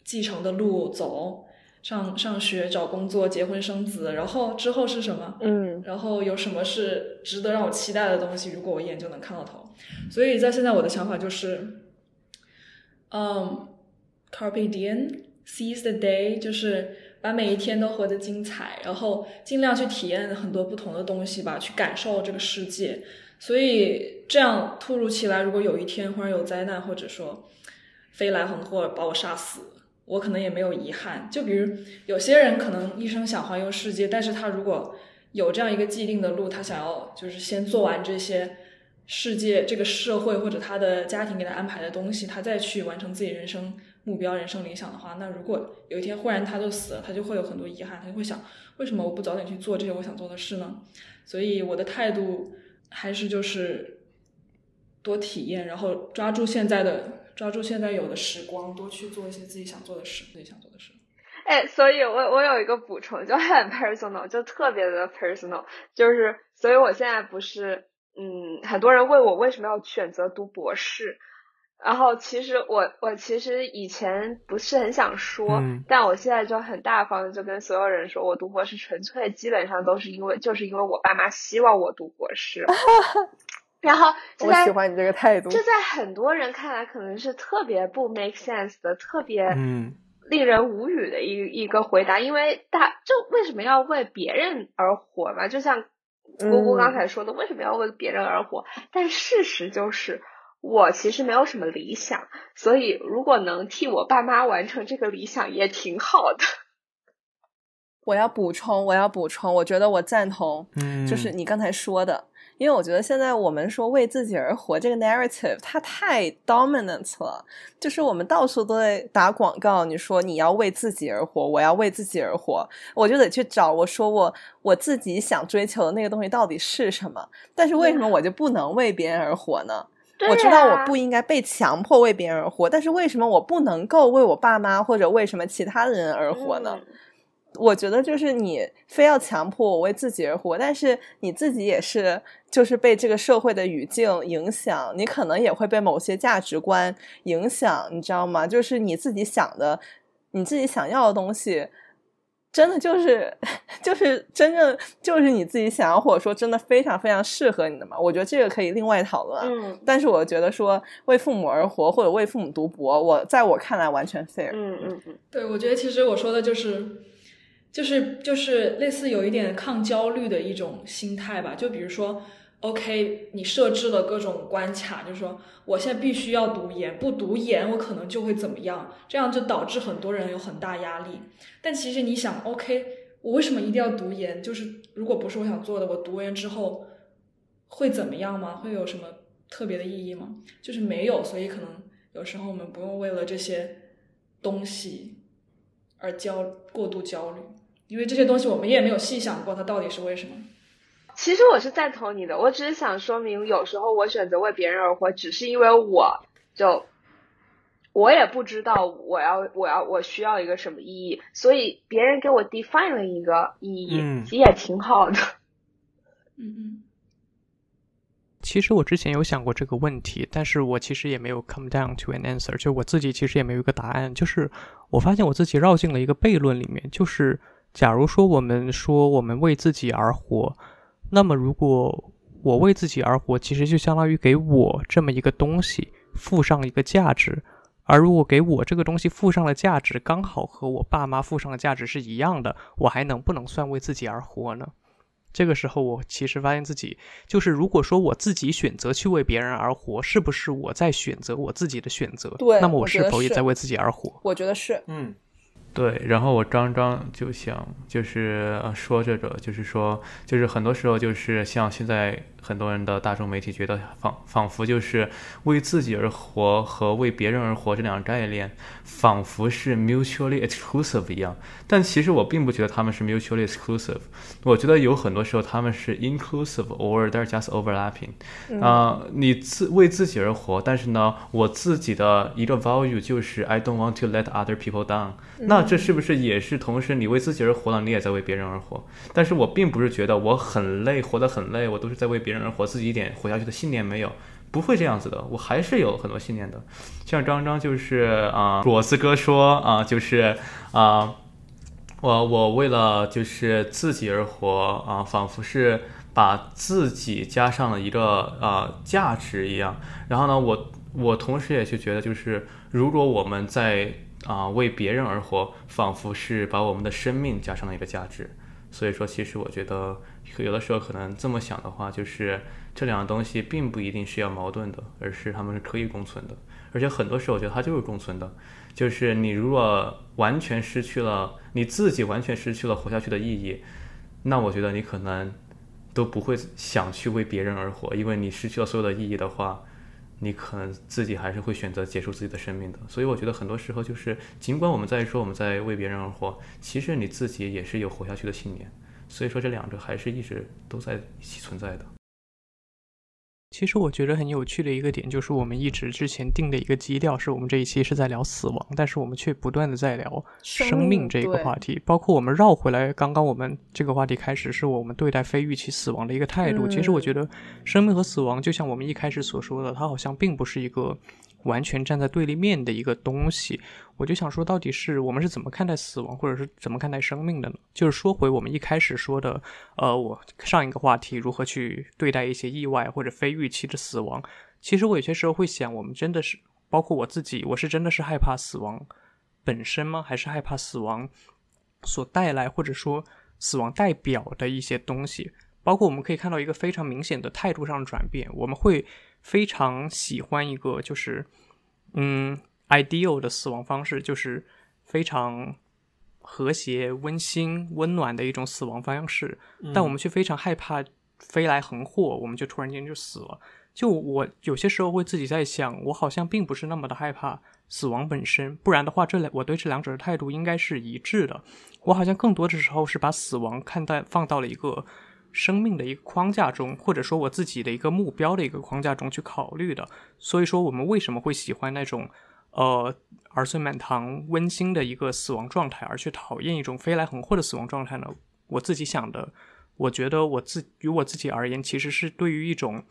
继承的路走。上上学、找工作、结婚生子，然后之后是什么？嗯，然后有什么是值得让我期待的东西？如果我一眼就能看到头，所以在现在我的想法就是，嗯，carpe diem，seize the day，就是把每一天都活得精彩，然后尽量去体验很多不同的东西吧，去感受这个世界。所以这样突如其来，如果有一天忽然有灾难，或者说飞来横祸把我杀死。我可能也没有遗憾，就比如有些人可能一生想环游世界，但是他如果有这样一个既定的路，他想要就是先做完这些世界、这个社会或者他的家庭给他安排的东西，他再去完成自己人生目标、人生理想的话，那如果有一天忽然他就死了，他就会有很多遗憾，他就会想，为什么我不早点去做这些我想做的事呢？所以我的态度还是就是多体验，然后抓住现在的。抓住现在有的时光，多去做一些自己想做的事，自己想做的事。哎，所以我我有一个补充，就很 personal，就特别的 personal，就是，所以我现在不是，嗯，很多人问我为什么要选择读博士，然后其实我我其实以前不是很想说，但我现在就很大方的就跟所有人说，我读博士纯粹基本上都是因为，就是因为我爸妈希望我读博士。*laughs* 然后，我喜欢你这个态度。这在很多人看来可能是特别不 make sense 的，特别嗯令人无语的一一个回答。因为大就为什么要为别人而活嘛？就像姑姑刚才说的，为什么要为别人而活？但事实就是，我其实没有什么理想，所以如果能替我爸妈完成这个理想，也挺好的。我要补充，我要补充，我觉得我赞同，嗯，就是你刚才说的，因为我觉得现在我们说为自己而活这个 narrative 它太 dominant 了，就是我们到处都在打广告，你说你要为自己而活，我要为自己而活，我就得去找我说我我自己想追求的那个东西到底是什么，但是为什么我就不能为别人而活呢？我知道我不应该被强迫为别人而活，但是为什么我不能够为我爸妈或者为什么其他的人而活呢？我觉得就是你非要强迫我为自己而活，但是你自己也是就是被这个社会的语境影响，你可能也会被某些价值观影响，你知道吗？就是你自己想的，你自己想要的东西，真的就是 *laughs* 就是真正就是你自己想要，或者说真的非常非常适合你的嘛？我觉得这个可以另外讨论。嗯，但是我觉得说为父母而活或者为父母读博，我在我看来完全 fair。嗯嗯嗯，对，我觉得其实我说的就是。就是就是类似有一点抗焦虑的一种心态吧，就比如说，OK，你设置了各种关卡，就是说我现在必须要读研，不读研我可能就会怎么样，这样就导致很多人有很大压力。但其实你想，OK，我为什么一定要读研？就是如果不是我想做的，我读研之后会怎么样吗？会有什么特别的意义吗？就是没有，所以可能有时候我们不用为了这些东西而焦过度焦虑。因为这些东西我们也没有细想过，它到底是为什么。其实我是赞同你的，我只是想说明，有时候我选择为别人而活，只是因为我就我也不知道我要我要我需要一个什么意义，所以别人给我 define 了一个意义，嗯其实也挺好的。嗯嗯。其实我之前有想过这个问题，但是我其实也没有 come down to an answer，就我自己其实也没有一个答案。就是我发现我自己绕进了一个悖论里面，就是假如说我们说我们为自己而活，那么如果我为自己而活，其实就相当于给我这么一个东西附上一个价值，而如果给我这个东西附上了价值，刚好和我爸妈附上的价值是一样的，我还能不能算为自己而活呢？这个时候，我其实发现自己就是，如果说我自己选择去为别人而活，是不是我在选择我自己的选择？对那么我是否也在为自己而活？我觉得是，嗯，对，然后我刚刚就想，就是说这个，就是说，就是很多时候就是像现在很多人的大众媒体觉得仿仿佛就是为自己而活和为别人而活这两个概念，仿佛是 mutually exclusive 一样。但其实我并不觉得他们是 mutually exclusive，我觉得有很多时候他们是 inclusive，or they're just overlapping。啊、你自为自己而活，但是呢，我自己的一个 value 就是 I don't want to let other people down。那这是不是也是同时你为自己而活了，你也在为别人而活？但是我并不是觉得我很累，活得很累，我都是在为别人而活，自己一点活下去的信念没有。不会这样子的，我还是有很多信念的。像刚刚就是啊，果子哥说啊，就是啊，我我为了就是自己而活啊，仿佛是把自己加上了一个呃价值一样。然后呢，我我同时也就觉得，就是如果我们在啊、为别人而活，仿佛是把我们的生命加上了一个价值。所以说，其实我觉得有的时候可能这么想的话，就是这两个东西并不一定是要矛盾的，而是它们是可以共存的。而且很多时候，我觉得它就是共存的。就是你如果完全失去了你自己，完全失去了活下去的意义，那我觉得你可能都不会想去为别人而活，因为你失去了所有的意义的话，你可能自己还是会选择结束自己的生命的。所以我觉得很多时候就是，尽管我们在说我们在为别人而活，其实你自己也是有活下去的信念。所以说这两者还是一直都在一起存在的。其实我觉得很有趣的一个点，就是我们一直之前定的一个基调，是我们这一期是在聊死亡，但是我们却不断的在聊生生命命这一个话题，包括我们绕回来，刚刚我们这个话题开始是我们对待非预期死亡的一个态度。其实我嗯觉得生命和死亡，就像我们一开始所说的，它好像并不是一个完全站在对立面的一个东西。我就想说，到底是我们是怎么看待死亡，或者是怎么看待生命的呢？就是说回我们一开始说的，呃，我上一个话题如何去对待一些意外或者非预期的死亡。其实我有些时候会想，我们真的是，包括我自己，我是真的是害怕死亡本身吗？还是害怕死亡所带来或者说死亡代表的一些东西？包括我们可以看到一个非常明显的态度上的转变，我们会非常喜欢一个就是，嗯，ideal 的死亡方式，就是非常和谐、温馨、温暖的一种死亡方式，但我们却非常害怕飞来横祸，我们就突然间就死了。就我有些时候会自己在想，我好像并不是那么的害怕死亡本身，不然的话，这两我对这两者的态度应该是一致的。我好像更多的时候是把死亡看待放到了一个生命的一个框架中，或者说我自己的一个目标的一个框架中去考虑的。所以说，我们为什么会喜欢那种呃儿孙满堂、温馨的一个死亡状态，而去讨厌一种飞来横祸的死亡状态呢？我自己想的，我觉得我自于我自己而言，其实是对于一种。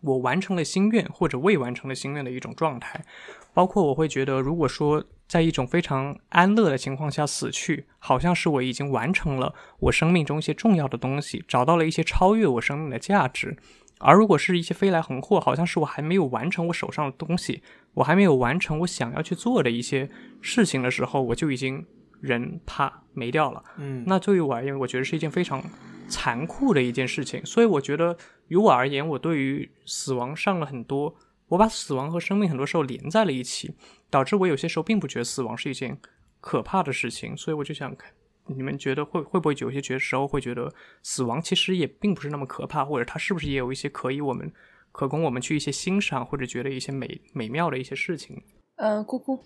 我完成了心愿或者未完成的心愿的一种状态，包括我会觉得，如果说在一种非常安乐的情况下死去，好像是我已经完成了我生命中一些重要的东西，找到了一些超越我生命的价值；而如果是一些飞来横祸，好像是我还没有完成我手上的东西，我还没有完成我想要去做的一些事情的时候，我就已经人啪没掉了。嗯，那对于我而言，我觉得是一件非常残酷的一件事情，所以我觉得。于我而言，我对于死亡上了很多，我把死亡和生命很多时候连在了一起，导致我有些时候并不觉得死亡是一件可怕的事情。所以我就想看，你们觉得会会不会有些觉时候会觉得死亡其实也并不是那么可怕，或者它是不是也有一些可以我们可供我们去一些欣赏或者觉得一些美美妙的一些事情？呃，姑姑，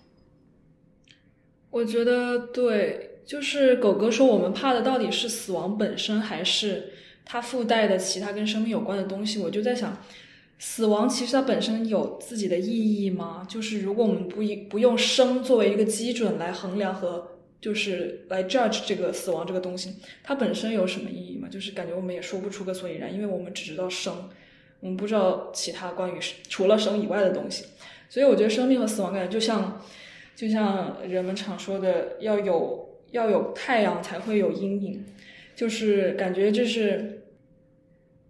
我觉得对，就是狗哥说我们怕的到底是死亡本身还是？它附带的其他跟生命有关的东西，我就在想，死亡其实它本身有自己的意义吗？就是如果我们不以不用生作为一个基准来衡量和就是来 judge 这个死亡这个东西，它本身有什么意义吗？就是感觉我们也说不出个所以然，因为我们只知道生，我们不知道其他关于除了生以外的东西。所以我觉得生命和死亡感觉就像就像人们常说的，要有要有太阳才会有阴影。就是感觉就是，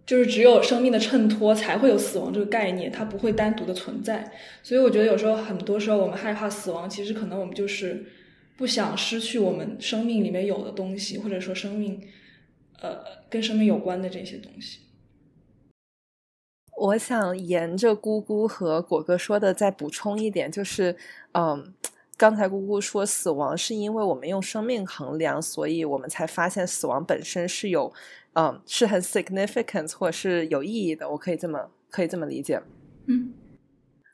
就是只有生命的衬托才会有死亡这个概念，它不会单独的存在。所以我觉得有时候很多时候我们害怕死亡，其实可能我们就是不想失去我们生命里面有的东西，或者说生命，呃，跟生命有关的这些东西。我想沿着姑姑和果哥说的再补充一点，就是，嗯。刚才姑姑说死亡是因为我们用生命衡量，所以我们才发现死亡本身是有，嗯，是很 significant 或者是有意义的。我可以这么可以这么理解。嗯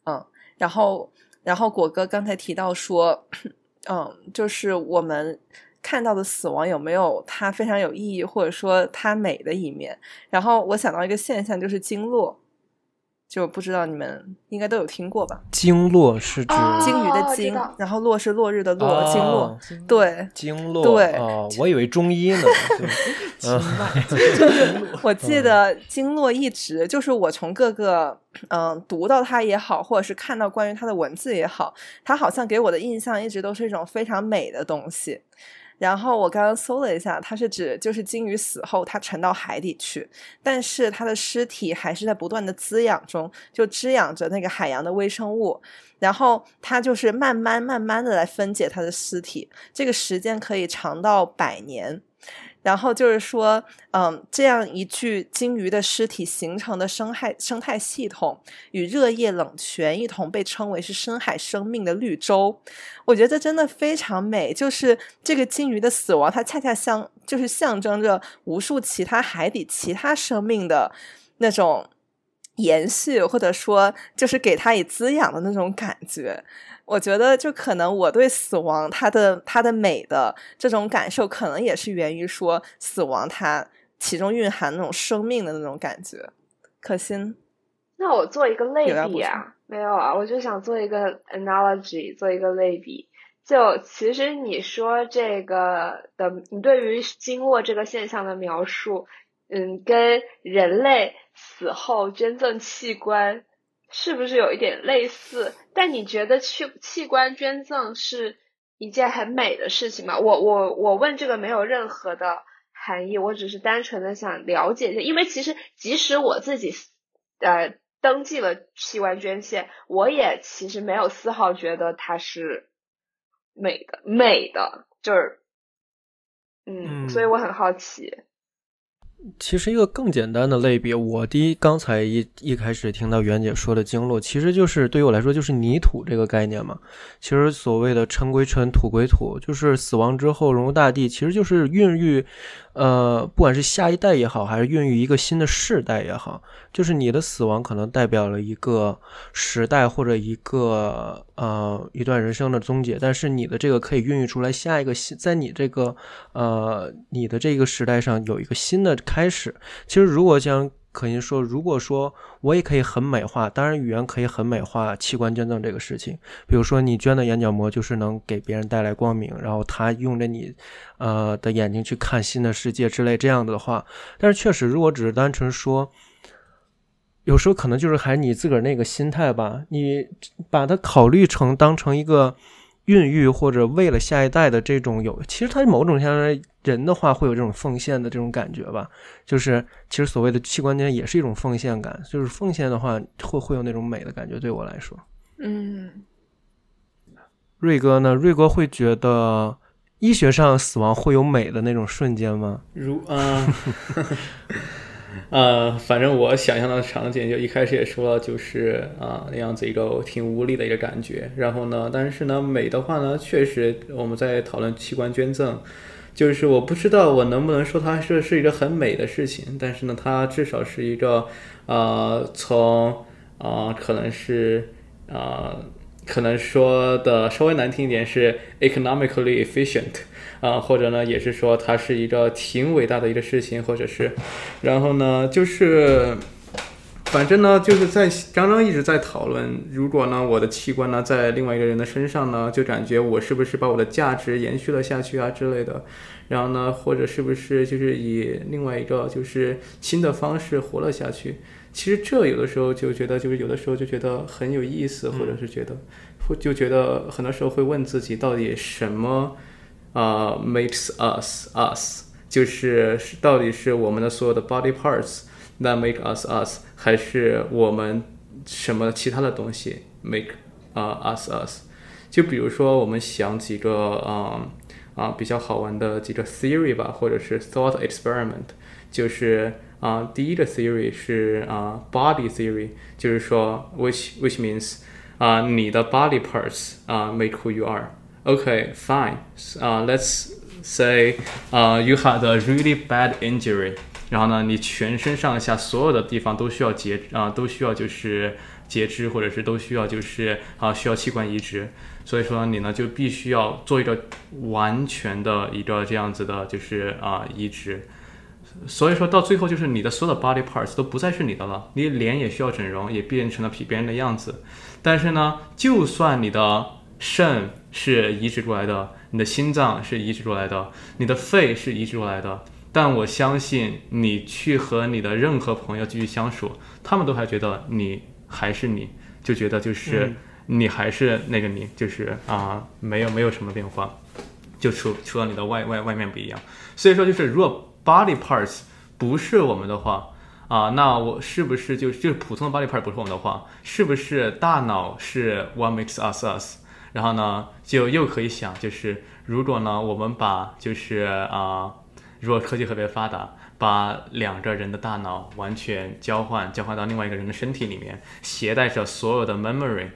嗯，然后然后果哥刚才提到说，嗯，就是我们看到的死亡有没有它非常有意义，或者说它美的一面？然后我想到一个现象，就是经络。就不知道你们应该都有听过吧？经络是指鲸鱼的鲸，然后落是落日的落，经络对经络对，我以为中医呢。经脉 *laughs* *laughs* 就是 *laughs* 我记得经络一直就是我从各个嗯读到它也好，或者是看到关于它的文字也好，它好像给我的印象一直都是一种非常美的东西。然后我刚刚搜了一下，它是指就是鲸鱼死后它沉到海底去，但是它的尸体还是在不断的滋养中，就滋养着那个海洋的微生物，然后它就是慢慢慢慢的来分解它的尸体，这个时间可以长到百年。然后就是说，嗯，这样一具鲸鱼的尸体形成的生态生态系统，与热液冷泉一同被称为是深海生命的绿洲。我觉得真的非常美。就是这个鲸鱼的死亡，它恰恰象就是象征着无数其他海底其他生命的那种延续，或者说就是给它以滋养的那种感觉。我觉得，就可能我对死亡它的它的美的这种感受，可能也是源于说死亡它其中蕴含那种生命的那种感觉。可心，那我做一个类比啊，没有啊，我就想做一个 analogy，做一个类比。就其实你说这个的，你对于经络这个现象的描述，嗯，跟人类死后捐赠器官。是不是有一点类似？但你觉得器器官捐赠是一件很美的事情吗？我我我问这个没有任何的含义，我只是单纯的想了解一下，因为其实即使我自己呃登记了器官捐献，我也其实没有丝毫觉得它是美的，美的就是嗯，所以我很好奇。其实一个更简单的类别，我第一刚才一一开始听到袁姐说的经络，其实就是对于我来说就是泥土这个概念嘛。其实所谓的尘归尘，土归土，就是死亡之后融入大地，其实就是孕育。呃，不管是下一代也好，还是孕育一个新的世代也好，就是你的死亡可能代表了一个时代或者一个呃一段人生的终结，但是你的这个可以孕育出来下一个新，在你这个呃你的这个时代上有一个新的开始。其实如果将可以说，如果说我也可以很美化，当然语言可以很美化器官捐赠这个事情。比如说，你捐的眼角膜就是能给别人带来光明，然后他用着你，呃的眼睛去看新的世界之类这样的话。但是确实，如果只是单纯说，有时候可能就是还是你自个儿那个心态吧，你把它考虑成当成一个。孕育或者为了下一代的这种有，其实它某种相当于人的话会有这种奉献的这种感觉吧，就是其实所谓的器官捐也是一种奉献感，就是奉献的话会会有那种美的感觉，对我来说，嗯，瑞哥呢？瑞哥会觉得医学上死亡会有美的那种瞬间吗？如啊。呃，*laughs* 反正我想象的场景就一开始也说了，就是啊那样子一个挺无力的一个感觉。然后呢，但是呢，美的话呢，确实我们在讨论器官捐赠，就是我不知道我能不能说它是是一个很美的事情，但是呢，它至少是一个呃从啊可能是啊可能说的稍微难听一点是 economically efficient。啊，或者呢，也是说它是一个挺伟大的一个事情，或者是，然后呢，就是，反正呢，就是在刚刚一直在讨论，如果呢，我的器官呢在另外一个人的身上呢，就感觉我是不是把我的价值延续了下去啊之类的，然后呢，或者是不是就是以另外一个就是新的方式活了下去？其实这有的时候就觉得，就是有的时候就觉得很有意思，或者是觉得，会就觉得很多时候会问自己，到底什么？啊，makes us us，就是到底是我们的所有的 body parts that make us us，还是我们什么其他的东西 make 啊 us us？就比如说，我们想几个啊啊比较好玩的几个 theory 吧，或者是 thought experiment，就是啊第一个 theory 是啊 body theory，就是说 which which means 啊你的 body parts 啊 make who you are。Okay, fine. Uh, let's say, uh, you had a really bad injury. 然后呢，你全身上下所有的地方都需要截啊，都需要就是截肢，或者是都需要就是啊，需要器官移植。所以说你呢就必须要做一个完全的一个这样子的，就是啊移植。所以说到最后就是你的所有的 body parts 都不再是你的了，你脸也需要整容，也变成了比别人的样子。但是呢，就算你的肾是移植过来的，你的心脏是移植过来的，你的肺是移植过来的。但我相信你去和你的任何朋友继续相处，他们都还觉得你还是你，就觉得就是你还是那个你，就是啊，没有没有什么变化，就除除了你的外外外面不一样。所以说，就是如果 body parts 不是我们的话啊，那我是不是就就是普通的 body part 不是我们的话，是不是大脑是 what makes us us？然后呢，就又可以想，就是如果呢，我们把就是啊，如果科技特别发达，把两个人的大脑完全交换，交换到另外一个人的身体里面，携带着所有的 memory，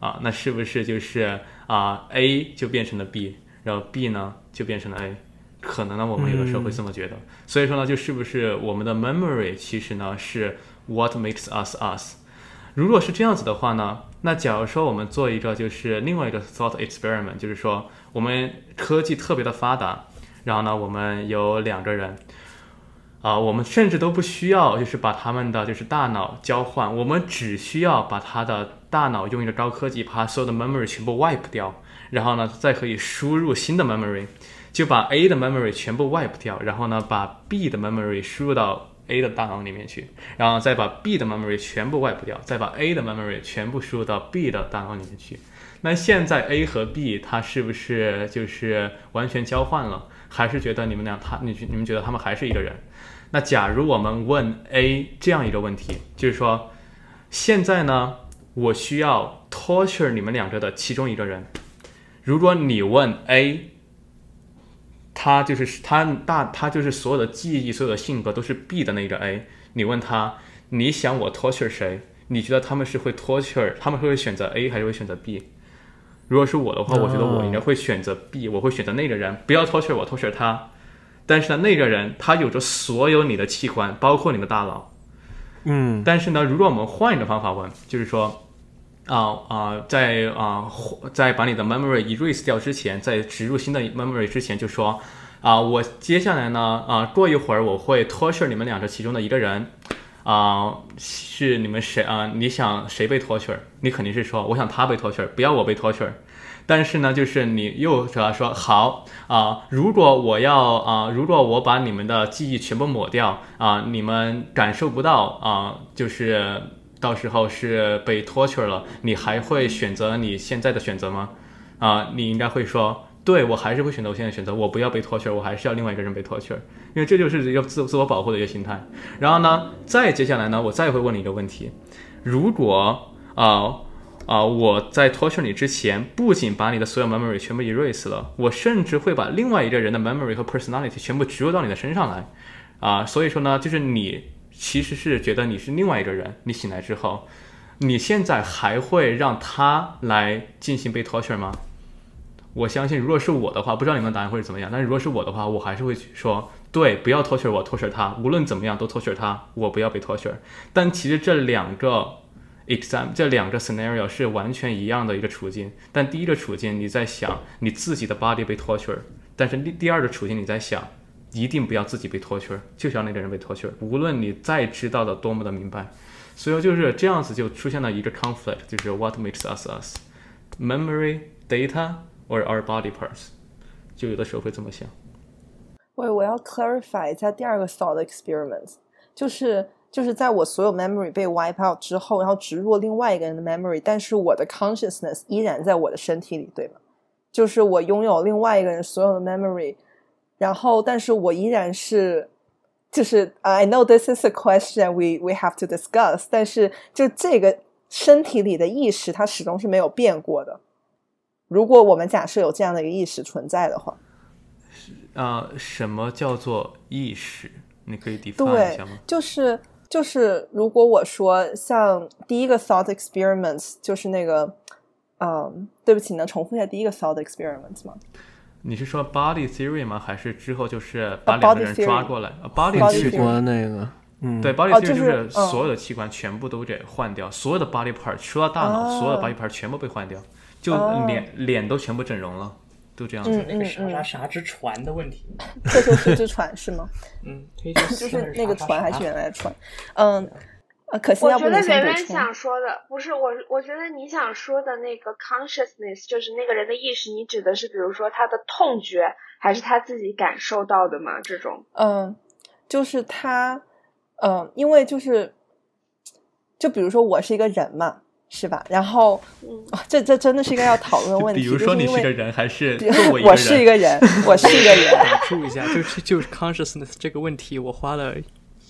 啊，那是不是就是啊 A 就变成了 B，然后 B 呢就变成了 A？可能呢，我们有的时候会这么觉得。所以说呢，就是不是我们的 memory 其实呢是 what makes us us？如果是这样子的话呢？那假如说我们做一个就是另外一个 thought experiment，就是说我们科技特别的发达，然后呢，我们有两个人，啊，我们甚至都不需要就是把他们的就是大脑交换，我们只需要把他的大脑用一个高科技把所有的 memory 全部 wipe 掉，然后呢，再可以输入新的 memory，就把 A 的 memory 全部 wipe 掉，然后呢，把 B 的 memory 输入到。A 的大脑里面去，然后再把 B 的 memory 全部 wipe 掉，再把 A 的 memory 全部输入到 B 的大脑里面去。那现在 A 和 B 它是不是就是完全交换了？还是觉得你们俩他你你们觉得他们还是一个人？那假如我们问 A 这样一个问题，就是说现在呢，我需要 torture 你们两个的其中一个人。如果你问 A，他就是他大他就是所有的记忆、所有的性格都是 B 的那个 A。你问他，你想我 torture 谁？你觉得他们是会 torture，他们会选择 A 还是会选择 B？如果是我的话，我觉得我应该会选择 B，我会选择那个人，不要 torture 我，torture 他。但是呢，那个人他有着所有你的器官，包括你的大脑。嗯，但是呢，如果我们换一个方法问，就是说，啊啊，在啊在把你的 memory erase 掉之前，在植入新的 memory 之前，就说，啊，我接下来呢，啊，过一会儿我会 torture 你们两个其中的一个人，啊，是你们谁啊？你想谁被 torture？你肯定是说，我想他被 torture，不要我被 torture。但是呢，就是你又主要说好啊，如果我要啊，如果我把你们的记忆全部抹掉啊，你们感受不到啊，就是到时候是被 torture 了，你还会选择你现在的选择吗？啊，你应该会说，对我还是会选择我现在选择，我不要被 torture，我还是要另外一个人被 torture，因为这就是一个自自我保护的一个心态。然后呢，再接下来呢，我再会问你一个问题，如果啊。啊！我在 torture 你之前，不仅把你的所有 memory 全部 erase 了，我甚至会把另外一个人的 memory 和 personality 全部植入到你的身上来。啊，所以说呢，就是你其实是觉得你是另外一个人。你醒来之后，你现在还会让他来进行被 torture 吗？我相信，如果是我的话，不知道你们答案会是怎么样。但是如果是我的话，我还是会说，对，不要 torture 我，torture 他，无论怎么样都 torture 他，我不要被 torture。但其实这两个。exam 这两个 scenario 是完全一样的一个处境，但第一个处境你在想你自己的 body 被 torture，但是第第二个处境你在想一定不要自己被脱圈儿，就像那个人被脱圈儿。无论你再知道的多么的明白，所以就是这样子就出现了一个 conflict，就是 what makes us us？Memory data or our body parts？就有的时候会这么想。喂，我要 clarify，在第二个 thought experiment，就是就是在我所有 memory 被 wipe out 之后，然后植入另外一个人的 memory，但是我的 consciousness 依然在我的身体里，对吗？就是我拥有另外一个人所有的 memory。然后但是我依然是，就是 I know this is a question we we have to discuss，但是就这个身体里的意识，它始终是没有变过的。如果我们假设有这样的一个意识存在的话，啊，什么叫做意识？你可以 define 一下吗？就是。就是如果我说像第一个 thought experiments，就是那个，嗯，对不起，能重复一下第一个 thought experiments 吗？你是说 body theory 吗？还是之后就是把两个人抓过来？body 器官那个，嗯，对，body theory 就是所有的器官全部都给换掉，所有的 body part 除了大脑，所有的 body part 全部被换掉，就脸脸都全部整容了。就这样子，那个啥啥啥之船的问题，特修斯之船是吗？*laughs* 嗯，就是那个船还是原来的船？嗯，呃，可惜我觉得圆圆想说的不是我，我觉得你想说的那个 consciousness 就是那个人的意识，你指的是比如说他的痛觉，还是他自己感受到的吗？这种？嗯，就是他，嗯，因为就是，就比如说我是一个人嘛。是吧？然后，这这真的是一个要讨论问题。*laughs* 比如说，你是个人还是我是一个人？我是一个人。打住一下，就是就是 consciousness 这个问题，我花了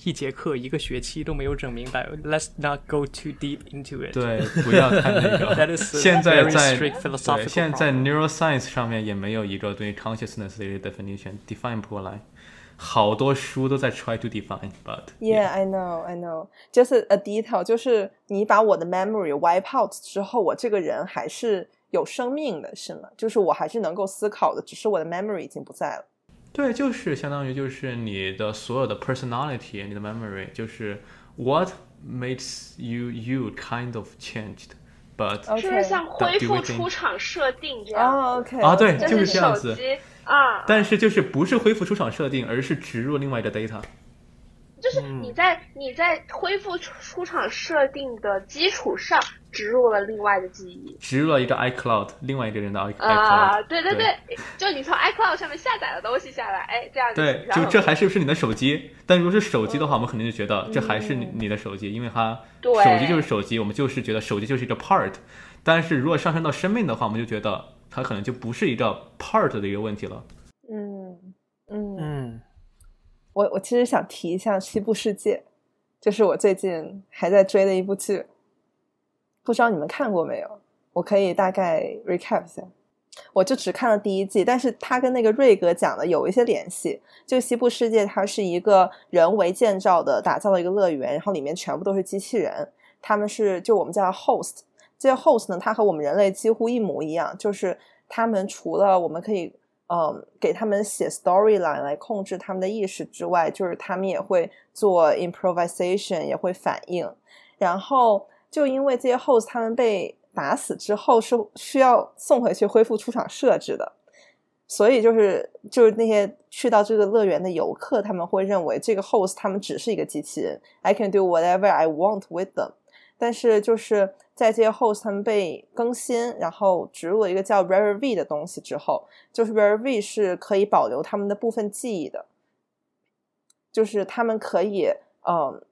一节课一个学期都没有整明白。Let's not go too deep into it。对，不要太那个。现在在对，现在在 neuroscience 上面也没有一个对 consciousness 的 definition define 不过来。好多书都在 try to define，but yeah, I know, I know. Just a detail，就是你把我的 memory wipe out 之后，我这个人还是有生命的，是吗？就是我还是能够思考的，只是我的 memory 已经不在了。对，就是相当于就是你的所有的 personality，你的 memory，就是 what makes you you kind of changed，but 是不是像恢复出厂设定这样？OK 啊，对，就是这样子。啊！但是就是不是恢复出厂设定，而是植入另外一个 data。就是你在你在恢复出出厂设定的基础上，植入了另外的记忆，植入了一个 iCloud，另外一个人的 iCloud。啊，对对对，就你从 iCloud 上面下载了东西下来，哎，这样对，就这还是不是你的手机？但如果是手机的话，我们肯定就觉得这还是你你的手机，因为它手机就是手机，我们就是觉得手机就是一个 part。但是如果上升到生命的话，我们就觉得。它可能就不是一个 part 的一个问题了。嗯嗯嗯，我我其实想提一下《西部世界》，就是我最近还在追的一部剧，不知道你们看过没有？我可以大概 recap 一下。我就只看了第一季，但是它跟那个瑞格讲的有一些联系。就西部世界，它是一个人为建造的、打造的一个乐园，然后里面全部都是机器人，他们是就我们叫 host。这些 host 呢，它和我们人类几乎一模一样，就是他们除了我们可以嗯给他们写 storyline 来控制他们的意识之外，就是他们也会做 improvisation，也会反应。然后就因为这些 host 他们被打死之后是需要送回去恢复出厂设置的，所以就是就是那些去到这个乐园的游客，他们会认为这个 host 他们只是一个机器人，I can do whatever I want with them。但是就是在这些 host 他们被更新，然后植入了一个叫 Rare V 的东西之后，就是 Rare V 是可以保留他们的部分记忆的，就是他们可以嗯。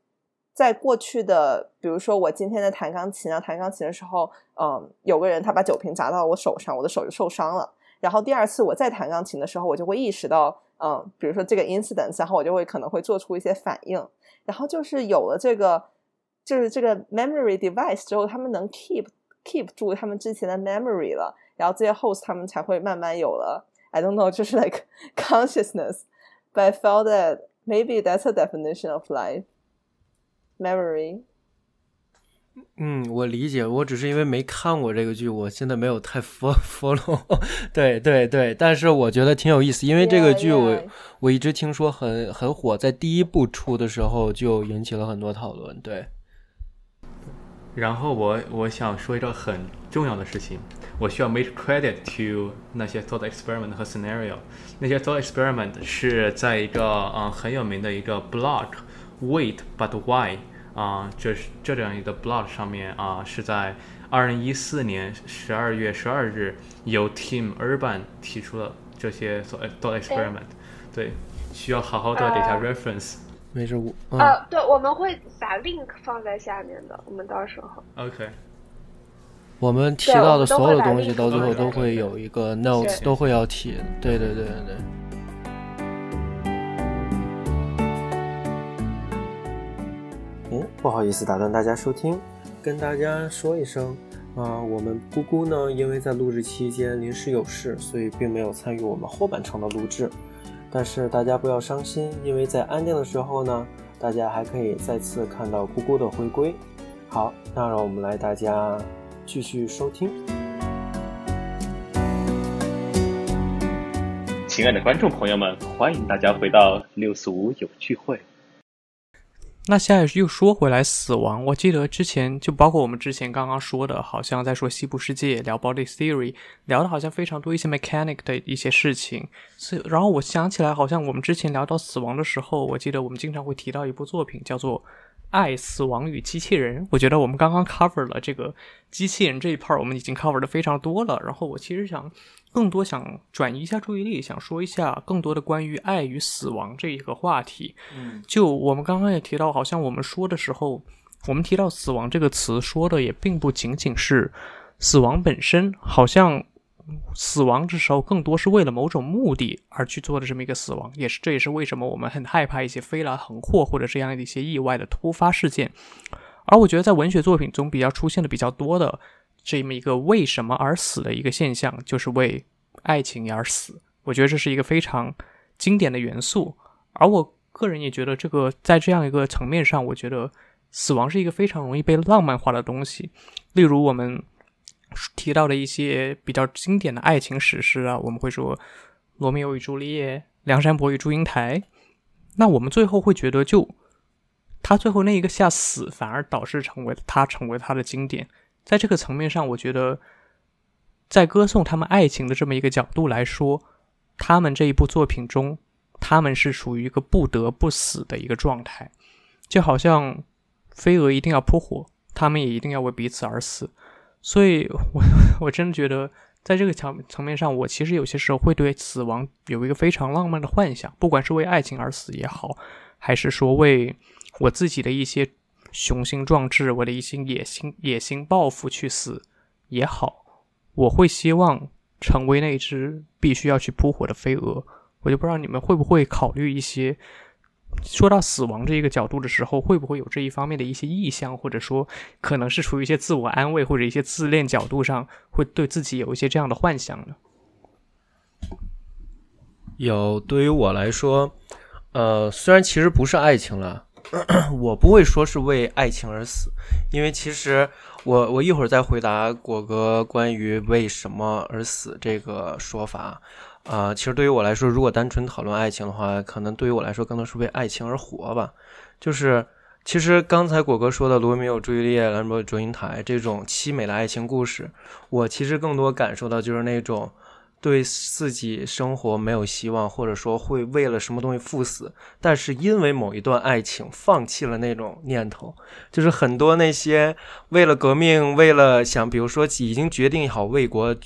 在过去的，比如说我今天在弹钢琴啊，弹钢琴的时候，嗯，有个人他把酒瓶砸到我手上，我的手就受伤了。然后第二次我再弹钢琴的时候，我就会意识到，嗯，比如说这个 incident，然后我就会可能会做出一些反应。然后就是有了这个，就是这个 memory device 之后，他们能 keep keep 住他们之前的 memory 了，然后这些 host 他们才会慢慢有了，I don't know，就是 like consciousness。But I felt that maybe that's a definition of life. Memory，嗯，我理解，我只是因为没看过这个剧，我现在没有太 follow。对对对，但是我觉得挺有意思，因为这个剧我我一直听说很很火，在第一部出的时候就引起了很多讨论。对。然后我我想说一个很重要的事情，我需要 make credit to 那些 thought experiment 和 scenario。那些 thought experiment 是在一个嗯很有名的一个 blog。Wait, but why？啊，这是这样一个 blog 上面啊，是在二零一四年十二月十二日由 Tim Urban 提出了这些 thought experiment。对，需要好好的给一下 reference。没事，我呃，对，我们会把 link 放在下面的，我们到时候。OK。我们提到的所有的东西到最后都会有一个 notes，都会要提。对对对对对。不好意思打断大家收听，跟大家说一声，啊，我们姑姑呢，因为在录制期间临时有事，所以并没有参与我们后半程的录制。但是大家不要伤心，因为在安静的时候呢，大家还可以再次看到咕咕的回归。好，那让我们来大家继续收听。亲爱的观众朋友们，欢迎大家回到六四五有趣会。那现在又说回来，死亡。我记得之前就包括我们之前刚刚说的，好像在说西部世界，聊 body theory，聊的好像非常多一些 mechanic 的一些事情。所以，然后我想起来，好像我们之前聊到死亡的时候，我记得我们经常会提到一部作品，叫做《爱、死亡与机器人》。我觉得我们刚刚 cover 了这个机器人这一 part，我们已经 cover 的非常多了。然后我其实想。更多想转移一下注意力，想说一下更多的关于爱与死亡这一个话题。嗯，就我们刚刚也提到，好像我们说的时候，我们提到死亡这个词，说的也并不仅仅是死亡本身，好像死亡的时候更多是为了某种目的而去做的这么一个死亡，也是这也是为什么我们很害怕一些飞来横祸或者这样的一些意外的突发事件。而我觉得在文学作品中比较出现的比较多的。这么一个为什么而死的一个现象，就是为爱情而死。我觉得这是一个非常经典的元素，而我个人也觉得，这个在这样一个层面上，我觉得死亡是一个非常容易被浪漫化的东西。例如我们提到的一些比较经典的爱情史诗啊，我们会说《罗密欧与朱丽叶》《梁山伯与祝英台》，那我们最后会觉得，就他最后那一个下死，反而导致成为他成为他的经典。在这个层面上，我觉得，在歌颂他们爱情的这么一个角度来说，他们这一部作品中，他们是属于一个不得不死的一个状态，就好像飞蛾一定要扑火，他们也一定要为彼此而死。所以，我 *laughs* 我真的觉得，在这个层层面上，我其实有些时候会对死亡有一个非常浪漫的幻想，不管是为爱情而死也好，还是说为我自己的一些。雄心壮志，我的一些野心、野心抱负去死也好，我会希望成为那只必须要去扑火的飞蛾。我就不知道你们会不会考虑一些，说到死亡这一个角度的时候，会不会有这一方面的一些意向，或者说可能是出于一些自我安慰或者一些自恋角度上，会对自己有一些这样的幻想呢？有，对于我来说，呃，虽然其实不是爱情了，*coughs* 我不会说是为爱情而死，因为其实我我一会儿再回答果哥关于为什么而死这个说法。啊，其实对于我来说，如果单纯讨论爱情的话，可能对于我来说更多是为爱情而活吧。就是，其实刚才果哥说的《罗密欧朱丽叶》《兰博祝英台》这种凄美的爱情故事，我其实更多感受到就是那种对自己生活没有希望，或者说会为了什么东西赴死，但是因为某一段爱情放弃了那种念头。就是很多那些为了革命，为了想，比如说已经决定好为国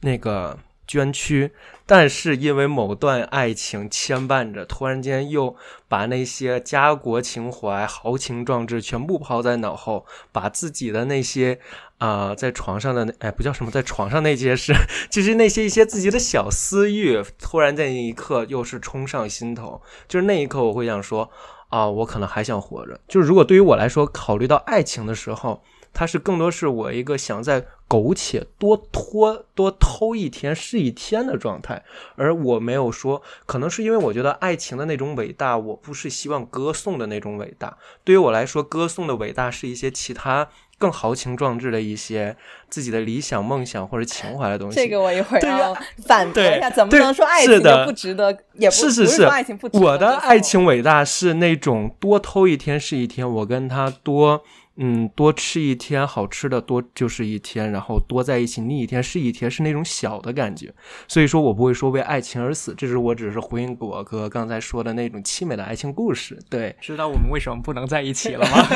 那个。捐躯，但是因为某段爱情牵绊着，突然间又把那些家国情怀、豪情壮志全部抛在脑后，把自己的那些啊，在床上的哎，不叫什么，在床上那些事，*laughs* 就是那些一些自己的小私欲，突然在那一刻又是冲上心头，就是那一刻我会想说啊，我可能还想活着。就是如果对于我来说，考虑到爱情的时候。它是更多是我一个想在苟且多拖多偷一天是一天的状态，而我没有说，可能是因为我觉得爱情的那种伟大，我不是希望歌颂的那种伟大。对于我来说，歌颂的伟大是一些其他更豪情壮志的一些自己的理想、梦想或者情怀的东西。这个我一会儿要反驳一下，怎么能说爱情就不值得？也不是是是，爱情不值得。我的爱情伟大是那种多偷一天是一天，我跟他多。嗯，多吃一天好吃的多就是一天，然后多在一起腻一天是一天，是那种小的感觉。所以说我不会说为爱情而死，这是我只是回应果哥刚才说的那种凄美的爱情故事。对，知道我们为什么不能在一起了吗？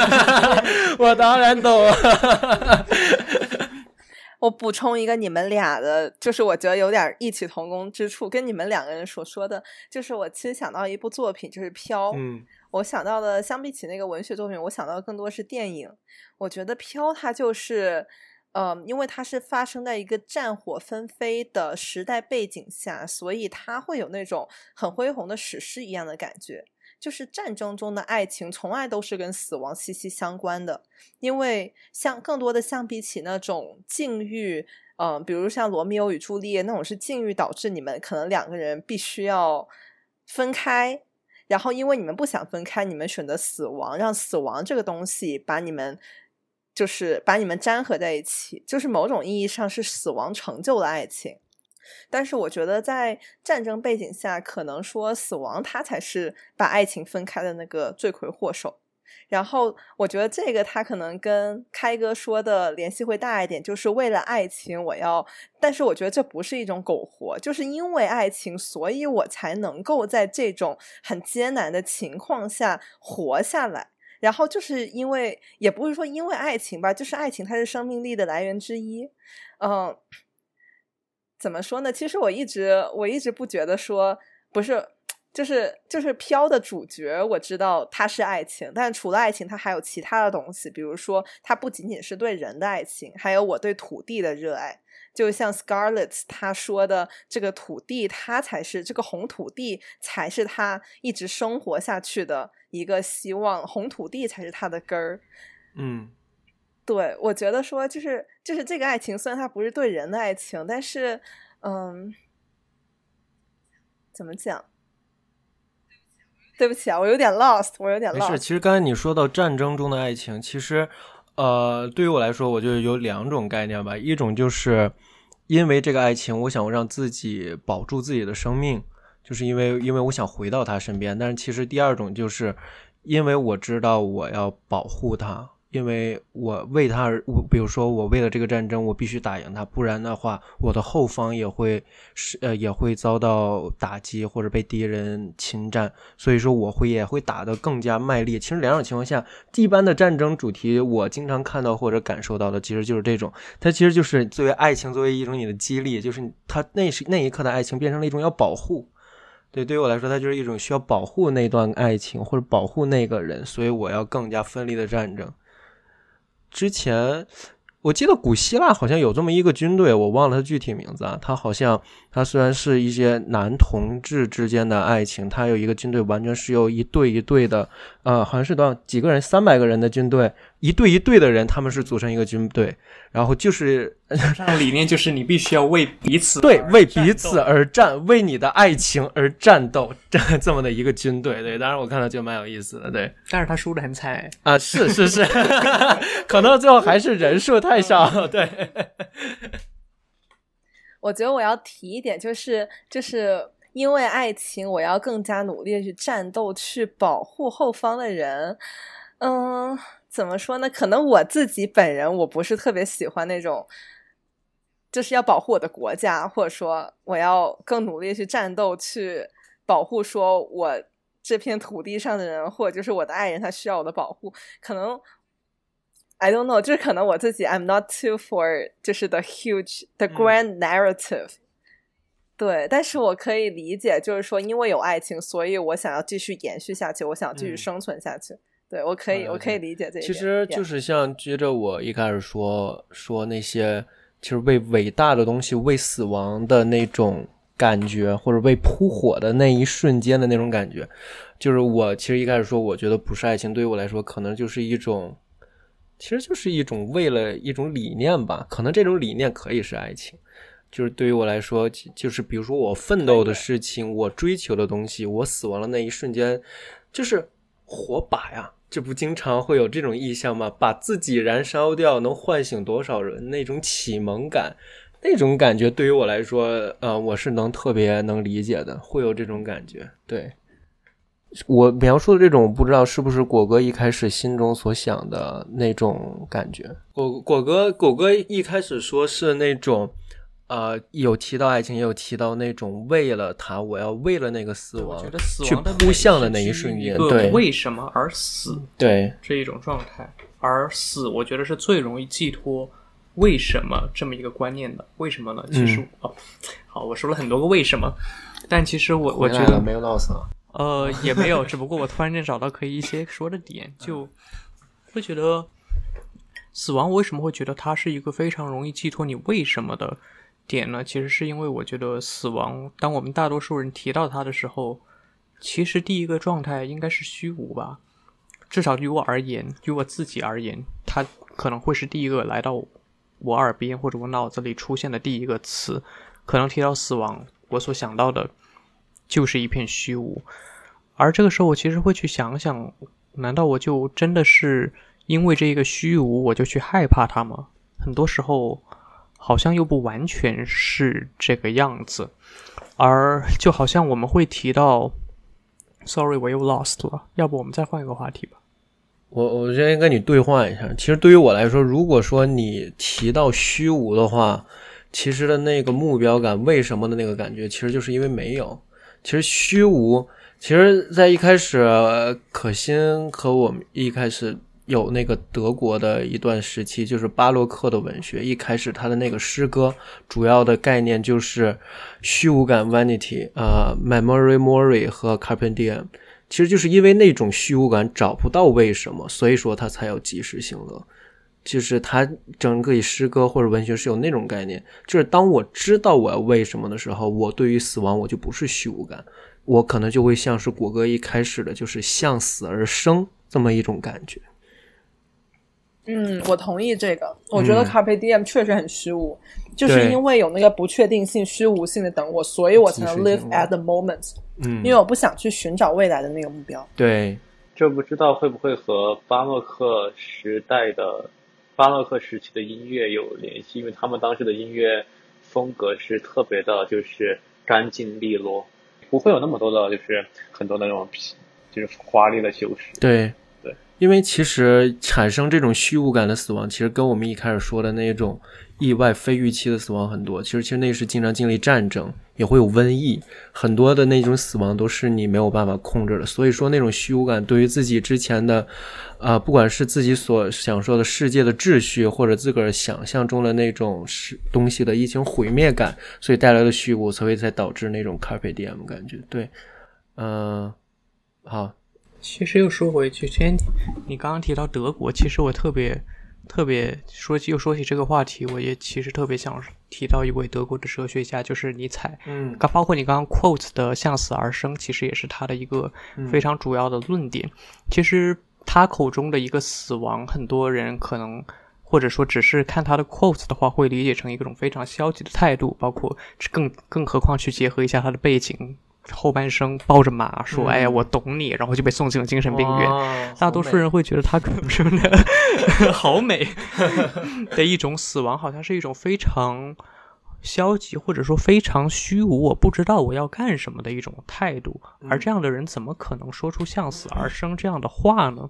*laughs* 我当然懂。*laughs* 我补充一个你们俩的，就是我觉得有点异曲同工之处，跟你们两个人所说的，就是我其实想到一部作品，就是《飘》。嗯。我想到的，相比起那个文学作品，我想到的更多是电影。我觉得《飘》它就是，嗯，因为它是发生在一个战火纷飞的时代背景下，所以它会有那种很恢宏的史诗一样的感觉。就是战争中的爱情，从来都是跟死亡息息相关的。因为像更多的相比起那种境遇，嗯，比如像《罗密欧与朱丽叶》那种是境遇导致你们可能两个人必须要分开。然后，因为你们不想分开，你们选择死亡，让死亡这个东西把你们，就是把你们粘合在一起，就是某种意义上是死亡成就了爱情。但是，我觉得在战争背景下，可能说死亡它才是把爱情分开的那个罪魁祸首。然后我觉得这个他可能跟开哥说的联系会大一点，就是为了爱情我要，但是我觉得这不是一种苟活，就是因为爱情，所以我才能够在这种很艰难的情况下活下来。然后就是因为，也不是说因为爱情吧，就是爱情它是生命力的来源之一。嗯，怎么说呢？其实我一直我一直不觉得说不是。就是就是飘的主角，我知道他是爱情，但除了爱情，他还有其他的东西，比如说，他不仅仅是对人的爱情，还有我对土地的热爱。就像 Scarlett 他说的，这个土地，它才是这个红土地，才是他一直生活下去的一个希望，红土地才是他的根儿。嗯，对，我觉得说，就是就是这个爱情，虽然它不是对人的爱情，但是，嗯，怎么讲？对不起啊，我有点 lost，我有点 lost。没事，其实刚才你说到战争中的爱情，其实，呃，对于我来说，我就有两种概念吧。一种就是因为这个爱情，我想让自己保住自己的生命，就是因为因为我想回到他身边。但是其实第二种就是因为我知道我要保护他。因为我为他而，我比如说我为了这个战争，我必须打赢他，不然的话，我的后方也会是呃也会遭到打击或者被敌人侵占，所以说我会也会打得更加卖力。其实两种情况下，一般的战争主题我经常看到或者感受到的，其实就是这种，它其实就是作为爱情作为一种你的激励，就是他那是那一刻的爱情变成了一种要保护，对，对于我来说，它就是一种需要保护那段爱情或者保护那个人，所以我要更加奋力的战争。之前我记得古希腊好像有这么一个军队，我忘了它具体名字啊。它好像它虽然是一些男同志之间的爱情，它有一个军队完全是由一队一队的，呃，好像是多少几个人，三百个人的军队，一队一队的人，他们是组成一个军队，然后就是上理念就是你必须要为彼此对为彼此而战，为你的爱情而战斗，这这么的一个军队。对，当然我看到就蛮有意思的。对但是他输的很惨哎。啊，是是是，*laughs* 可能最后还是人数太少。对，我觉得我要提一点，就是就是因为爱情，我要更加努力去战斗，去保护后方的人。嗯，怎么说呢？可能我自己本人我不是特别喜欢那种，就是要保护我的国家，或者说我要更努力去战斗，去保护说我这片土地上的人，或者就是我的爱人，他需要我的保护。可能 I don't know，就是可能我自己 I'm not too for 就是 the huge the grand narrative、对，但是我可以理解，就是说因为有爱情，所以我想要继续延续下去，我想继续嗯。生存下去。对我可以，我可以理解这一点。其实就是像接着我一开始说说那些，其实为伟大的东西、为死亡的那种感觉，或者为扑火的那一瞬间的那种感觉，就是我其实一开始说，我觉得不是爱情，对于我来说，可能就是一种，其实就是一种为了一种理念吧，可能这种理念可以是爱情。就是对于我来说，就是比如说我奋斗的事情，我追求的东西，我死亡的那一瞬间，就是火把呀，这不经常会有这种意象吗？把自己燃烧掉，能唤醒多少人？那种启蒙感，那种感觉对于我来说，呃，我是能特别能理解的，会有这种感觉。对我描述的这种，不知道是不是果哥一开始心中所想的那种感觉。果果哥果哥一开始说是那种。呃，有提到爱情，也有提到那种为了他，我要为了那个死亡我觉得死去扑向的那一瞬间，对为什么而死对，这一种状态，而死，我觉得是最容易寄托为什么这么一个观念的。为什么呢？其实、嗯哦，好，我说了很多个为什么，但其实我我觉得没有闹死啊。呃，也没有，只不过我突然间找到可以一些说的点，就会觉得死亡为什么会觉得它是一个非常容易寄托你为什么的点呢？其实是因为我觉得死亡，当我们大多数人提到它的时候，其实第一个状态应该是虚无吧，至少于我而言，于我自己而言，它可能会是第一个来到我耳边或者我脑子里出现的第一个词。可能提到死亡，我所想到的就是一片虚无。而这个时候，我其实会去想想，难道我就真的是因为这一个虚无，我就去害怕它吗？很多时候，好像又不完全是这个样子。而 *laughs* 就好像我们会提到，sorry，我又 lost 了，要不我们再换一个话题吧？我我先跟你兑换一下。其实对于我来说，如果说你提到虚无的话，其实的那个目标感，为什么的那个感觉，其实就是因为没有。其实虚无，其实在一开始，可心和我们一开始有那个德国的一段时期，就是巴洛克的文学，一开始他的那个诗歌主要的概念就是虚无感 （vanity） 啊、memory mori 和 carpe diem。其实就是因为那种虚无感找不到为什么，所以说他才有及时行乐。就是他整个以诗歌或者文学是有那种概念，就是当我知道我要为什么的时候，我对于死亡我就不是虚无感，我可能就会像是谷歌一开始的，就是向死而生这么一种感觉。嗯，我同意这个。我觉得嗯 carpe diem 确实很虚无，就是因为有那个不确定性、虚无性的等我，所以我才能 live at the moment，嗯因为我不想去寻找未来的那个目标。对，这不知道会不会和巴洛克时代的巴洛克时期的音乐有联系？因为他们当时的音乐风格是特别的，就是干净利落，不会有那么多的，就是很多那种就是华丽的修饰。对，因为其实产生这种虚无感的死亡，其实跟我们一开始说的那种意外、非预期的死亡很多。其实，其实那是经常经历战争，也会有瘟疫，很多的那种死亡都是你没有办法控制的。所以说，那种虚无感对于自己之前的，呃，不管是自己所享受的世界的秩序，或者自个儿想象中的那种是东西的一种毁灭感，所以带来的虚无，所以才导致那种 carpe diem 感觉。对，嗯、好，其实又说回去，之前你刚刚提到德国，其实我特别特别说起又说起这个话题，我也其实特别想提到一位德国的哲学家，就是尼采。嗯刚包括你刚刚 quote 的“向死而生”，其实也是他的一个非常主要的论点。其实他口中的一个死亡，很多人可能或者说只是看他的 quotes 的话，会理解成一种非常消极的态度，包括更更何况去结合一下他的背景。后半生抱着马说：“哎呀，我懂你。”然后就被送进了精神病院。大多数人会觉得他可能是好美 *laughs* 的一种死亡，好像是一种非常消极或者说非常虚无，我不知道我要干什么的一种态度。而这样的人怎么可能说出向死而生这样的话呢？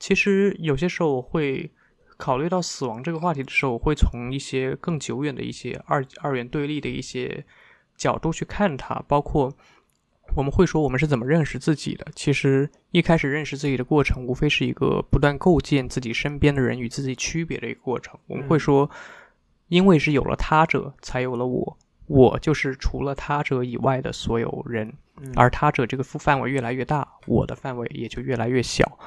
其实有些时候我会考虑到死亡这个话题的时候，我会从一些更久远的一些二二元对立的一些。角度去看它，包括我们会说我们是怎么认识自己的。其实一开始认识自己的过程，无非是一个不断构建自己身边的人与自己区别的一个过程。我们会说，因为是有了他者，才有了我。我就是除了他者以外的所有人，而他者这个范围越来越大，我的范围也就越来越小。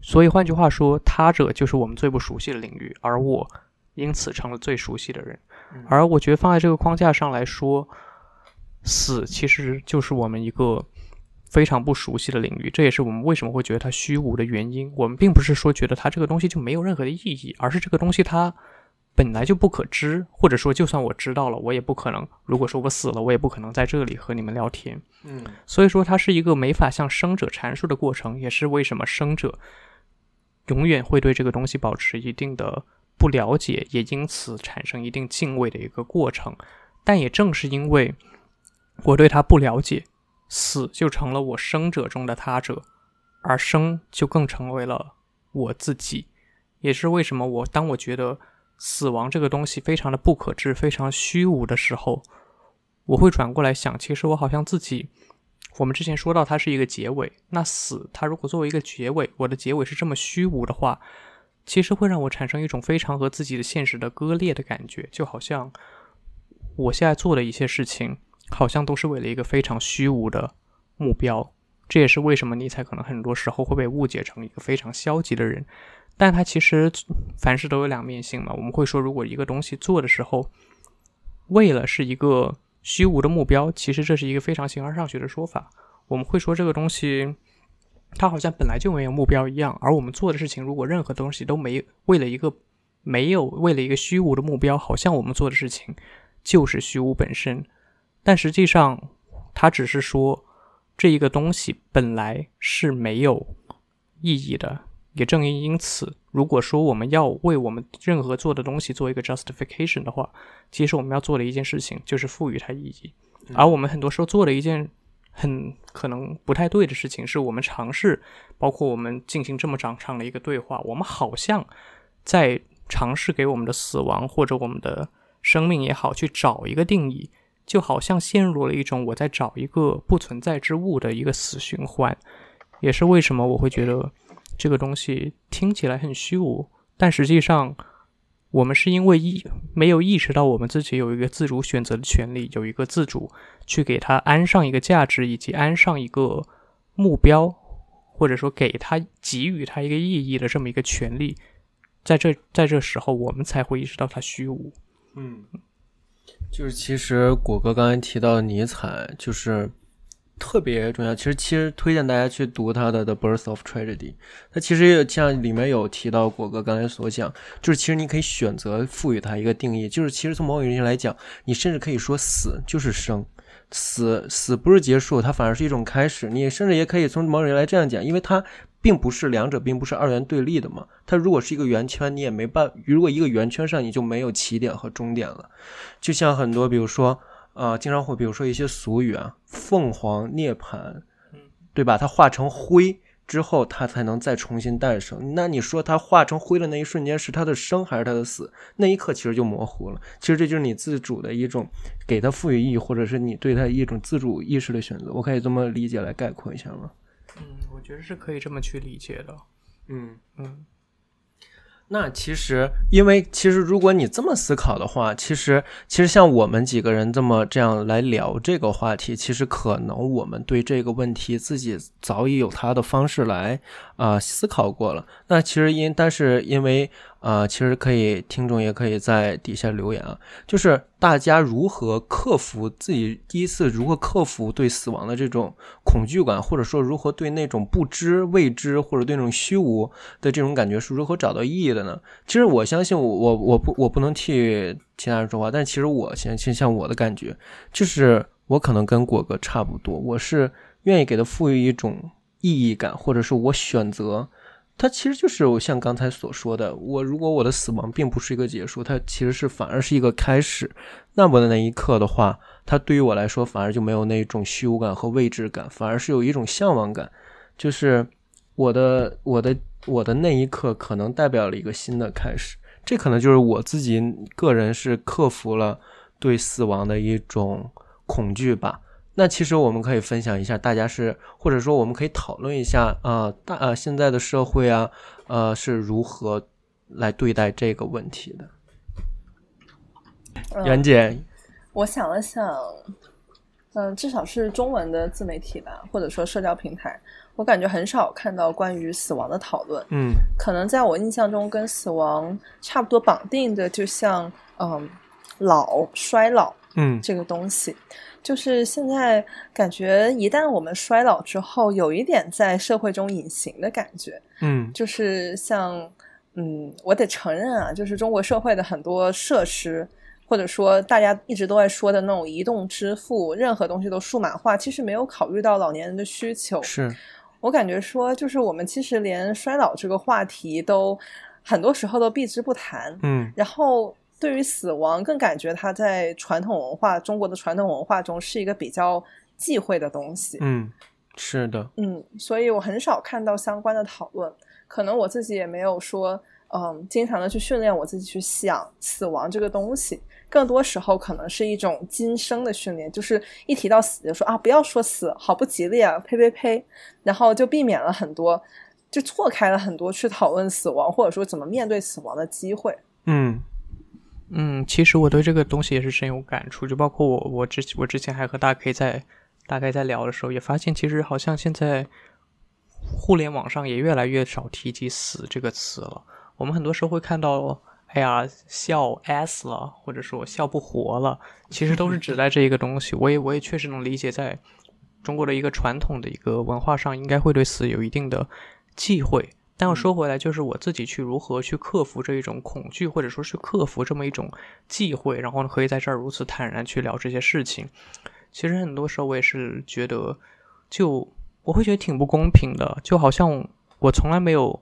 所以换句话说，他者就是我们最不熟悉的领域，而我因此成了最熟悉的人。而我觉得放在这个框架上来说，死其实就是我们一个非常不熟悉的领域，这也是我们为什么会觉得它虚无的原因。我们并不是说觉得它这个东西就没有任何的意义，而是这个东西它本来就不可知，或者说就算我知道了，我也不可能。如果说我死了，我也不可能在这里和你们聊天。嗯，所以说它是一个没法向生者阐述的过程，也是为什么生者永远会对这个东西保持一定的不了解，也因此产生一定敬畏的一个过程。但也正是因为。我对他不了解，死就成了我生者中的他者，而生就更成为了我自己。也是为什么我当我觉得死亡这个东西非常的不可知、非常虚无的时候，我会转过来想，其实我好像自己。我们之前说到它是一个结尾，那死它如果作为一个结尾，我的结尾是这么虚无的话，其实会让我产生一种非常和自己的现实的割裂的感觉，就好像我现在做的一些事情。好像都是为了一个非常虚无的目标，这也是为什么尼采可能很多时候会被误解成一个非常消极的人。但他其实凡事都有两面性嘛。我们会说，如果一个东西做的时候，为了是一个虚无的目标，其实这是一个非常形而上学的说法。我们会说这个东西，它好像本来就没有目标一样。而我们做的事情，如果任何东西都没为了一个没有为了一个虚无的目标，好像我们做的事情就是虚无本身。但实际上，他只是说这一个东西本来是没有意义的。也正因因此，如果说我们要为我们任何做的东西做一个 justification 的话，其实我们要做的一件事情就是赋予它意义。而我们很多时候做的一件很可能不太对的事情，是我们尝试，包括我们进行这么长长的一个对话，我们好像在尝试给我们的死亡或者我们的生命也好，去找一个定义。就好像陷入了一种我在找一个不存在之物的一个死循环，也是为什么我会觉得这个东西听起来很虚无，但实际上我们是因为意没有意识到我们自己有一个自主选择的权利，有一个自主去给它安上一个价值，以及安上一个目标，或者说给它给予它一个意义的这么一个权利，在这在这时候我们才会意识到它虚无。嗯。就是其实果哥刚才提到尼采，就是特别重要。其实其实推荐大家去读他的《The Birth of Tragedy》。他其实也像里面有提到果哥刚才所讲，就是其实你可以选择赋予它一个定义。就是其实从某种意义来讲，你甚至可以说死就是生，死死不是结束，它反而是一种开始。你甚至也可以从某种意义来这样讲，因为它。并不是两者并不是二元对立的嘛？它如果是一个圆圈，你也没办。如果一个圆圈上你就没有起点和终点了。就像很多，比如说，呃，经常会，比如说一些俗语啊，“凤凰涅槃”，对吧？它化成灰之后，它才能再重新诞生。那你说它化成灰的那一瞬间是它的生还是它的死？那一刻其实就模糊了。其实这就是你自主的一种给它赋予意义，或者是你对它一种自主意识的选择。我可以这么理解来概括一下吗？嗯，我觉得是可以这么去理解的。嗯。嗯，那其实，因为其实如果你这么思考的话，其实其实像我们几个人这么这样来聊这个话题，其实可能我们对这个问题自己早已有他的方式来啊思考过了。那其实因但是因为呃，其实可以，听众也可以在底下留言啊，就是大家如何克服自己第一次如何克服对死亡的这种恐惧感，或者说如何对那种不知未知或者对那种虚无的这种感觉是如何找到意义的呢？其实我相信我我我不我不能替其他人说话，但其实我现在像我的感觉，就是我可能跟果哥差不多，我是愿意给他赋予一种意义感，或者是我选择。它其实就是我像刚才所说的，我如果我的死亡并不是一个结束，它其实是反而是一个开始。那么的那一刻的话，它对于我来说反而就没有那种虚无感和未知感，反而是有一种向往感。就是我的我的我的那一刻可能代表了一个新的开始，这可能就是我自己个人是克服了对死亡的一种恐惧吧。那其实我们可以分享一下，大家是或者说我们可以讨论一下啊，大呃现在的社会啊，呃是如何来对待这个问题的？袁姐，我想了想，嗯，至少是中文的自媒体吧，或者说社交平台，我感觉很少看到关于死亡的讨论。嗯，可能在我印象中，跟死亡差不多绑定的，就像嗯老衰老，嗯这个东西。就是现在感觉，一旦我们衰老之后，有一点在社会中隐形的感觉。嗯，就是像，嗯，我得承认啊，就是中国社会的很多设施，或者说大家一直都在说的那种移动支付，任何东西都数码化，其实没有考虑到老年人的需求。是我感觉说，就是我们其实连衰老这个话题都很多时候都避之不谈。嗯，然后。对于死亡，更感觉它在传统文化中国的传统文化中是一个比较忌讳的东西。嗯，是的。嗯，所以我很少看到相关的讨论。可能我自己也没有说，嗯，经常的去训练我自己去想死亡这个东西。更多时候可能是一种今生的训练，就是一提到死就说啊，不要说死，好不吉利啊，呸呸呸，然后就避免了很多，就错开了很多去讨论死亡或者说怎么面对死亡的机会。嗯。嗯，其实我对这个东西也是深有感触，就包括我，我之我之前还和大 K 在大概在聊的时候，也发现其实好像现在互联网上也越来越少提及死这个词了。我们很多时候会看到，哎呀，笑 s 了，或者说笑不活了，其实都是指 *laughs* 代这一个东西。我也我也确实能理解，在中国的一个传统的一个文化上，应该会对死有一定的忌讳。但要说回来，就是我自己去如何去克服这一种恐惧，或者说去克服这么一种忌讳，然后呢，可以在这儿如此坦然去聊这些事情。其实很多时候我也是觉得，就我会觉得挺不公平的，就好像我从来没有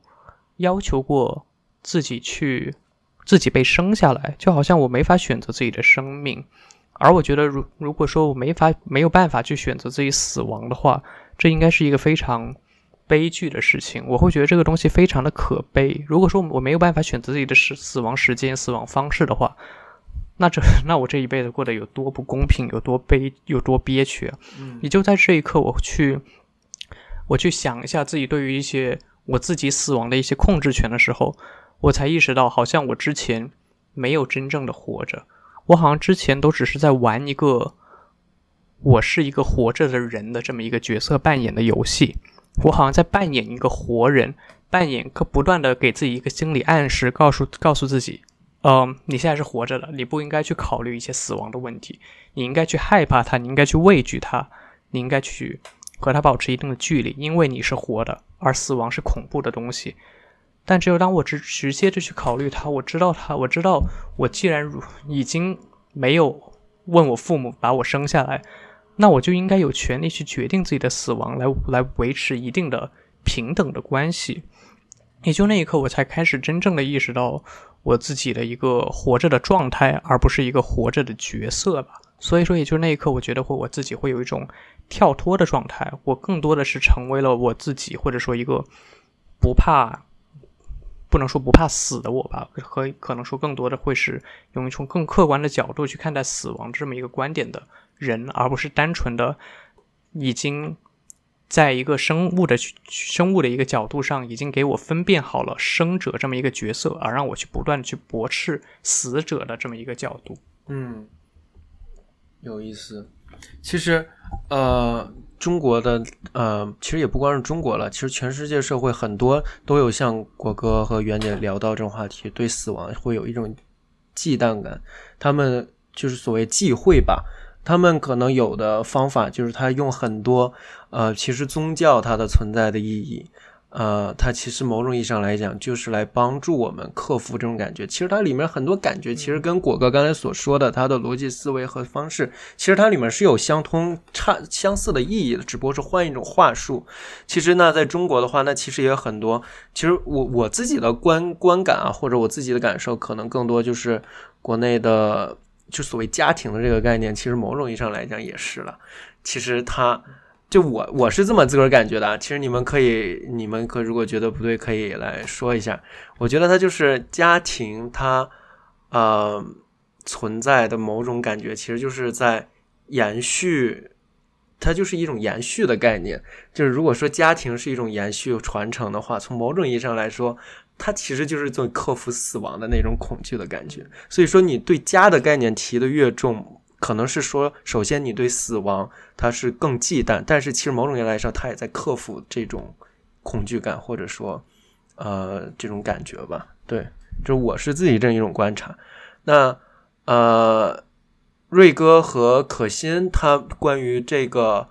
要求过自己去自己被生下来，就好像我没法选择自己的生命。而我觉得，如如果说我没法没有办法去选择自己死亡的话，这应该是一个非常。悲剧的事情，我会觉得这个东西非常的可悲。如果说我没有办法选择自己的死死亡时间、死亡方式的话，那这那我这一辈子过得有多不公平，有多悲，有多憋屈啊！嗯，也就在这一刻，我去我去想一下自己对于一些我自己死亡的一些控制权的时候，我才意识到，好像我之前没有真正的活着，我好像之前都只是在玩一个我是一个活着的人的这么一个角色扮演的游戏。我好像在扮演一个活人，扮演个不断的给自己一个心理暗示，告诉告诉自己，嗯，你现在是活着的，你不应该去考虑一些死亡的问题，你应该去害怕它，你应该去畏惧它，你应该去和它保持一定的距离，因为你是活的，而死亡是恐怖的东西。但只有当我直直接的去考虑它，我知道它，我知道我既然如已经没有问我父母把我生下来。那我就应该有权利去决定自己的死亡，来来维持一定的平等的关系。也就那一刻，我才开始真正的意识到我自己的一个活着的状态，而不是一个活着的角色吧。所以说，也就那一刻，我觉得会我自己会有一种跳脱的状态。我更多的是成为了我自己，或者说一个不怕，不能说不怕死的我吧，可可能说更多的会是用一种更客观的角度去看待死亡这么一个观点的。人，而不是单纯的已经在一个生物的生物的一个角度上，已经给我分辨好了生者这么一个角色，而让我去不断的去驳斥死者的这么一个角度。嗯，有意思。其实，呃，中国的呃，其实也不光是中国了，其实全世界社会很多都有像果哥和袁姐聊到这种话题，对死亡会有一种忌惮感，他们就是所谓忌讳吧。他们可能有的方法就是他用很多呃，其实宗教它的存在的意义。呃，它其实某种意义上来讲，就是来帮助我们克服这种感觉。其实它里面很多感觉，其实跟果哥刚才所说的他的逻辑思维和方式，其实它里面是有相通、差相似的意义的，只不过是换一种话术。其实那在中国的话，那其实也有很多。其实我我自己的观观感啊，或者我自己的感受，可能更多就是国内的，就所谓家庭的这个概念，其实某种意义上来讲也是了。其实它。就我我是这么自个儿感觉的，其实你们可以，你们可如果觉得不对，可以来说一下。我觉得它就是家庭，它呃存在的某种感觉，其实就是在延续，它就是一种延续的概念。就是如果说家庭是一种延续传承的话，从某种意义上来说，它其实就是做克服死亡的那种恐惧的感觉。所以说，你对家的概念提的越重。可能是说，首先你对死亡它是更忌惮，但是其实某种意义来说，他也在克服这种恐惧感，或者说，呃，这种感觉吧。对，就我是自己这样一种观察。那呃，瑞哥和可心他关于这个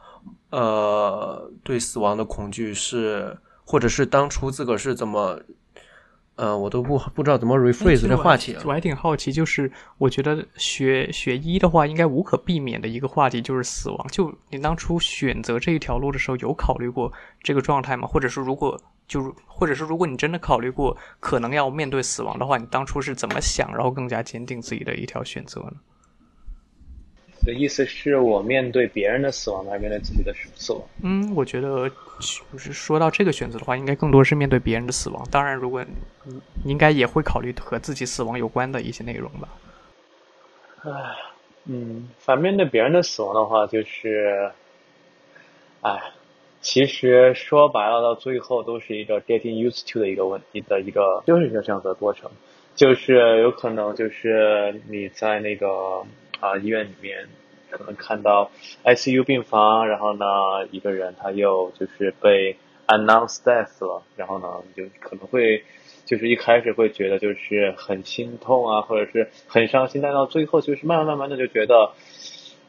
呃对死亡的恐惧是，或者是当初自个儿是怎么？呃，我都不不知道怎么 rephrase 这话题。我还挺好奇，就是我觉得学学医的话，应该无可避免的一个话题就是死亡。就你当初选择这一条路的时候，有考虑过这个状态吗？或者是如果就，或者是如果你真的考虑过可能要面对死亡的话，你当初是怎么想，然后更加坚定自己的一条选择呢？的意思是我面对别人的死亡，还是面对自己的死亡？嗯，我觉得就是说到这个选择的话，应该更多是面对别人的死亡。当然，如果你应该也会考虑和自己死亡有关的一些内容吧。唉，嗯，反面对别人的死亡的话，就是，唉，其实说白了，到最后都是一个 getting used to 的一个问题的一个，就是一个这样子的过程，就是有可能就是你在那个。啊，医院里面可能看到 ICU 病房，然后呢，一个人他又就是被 announced death 了，然后呢，就可能会就是一开始会觉得就是很心痛啊，或者是很伤心，但到最后就是慢慢慢慢的就觉得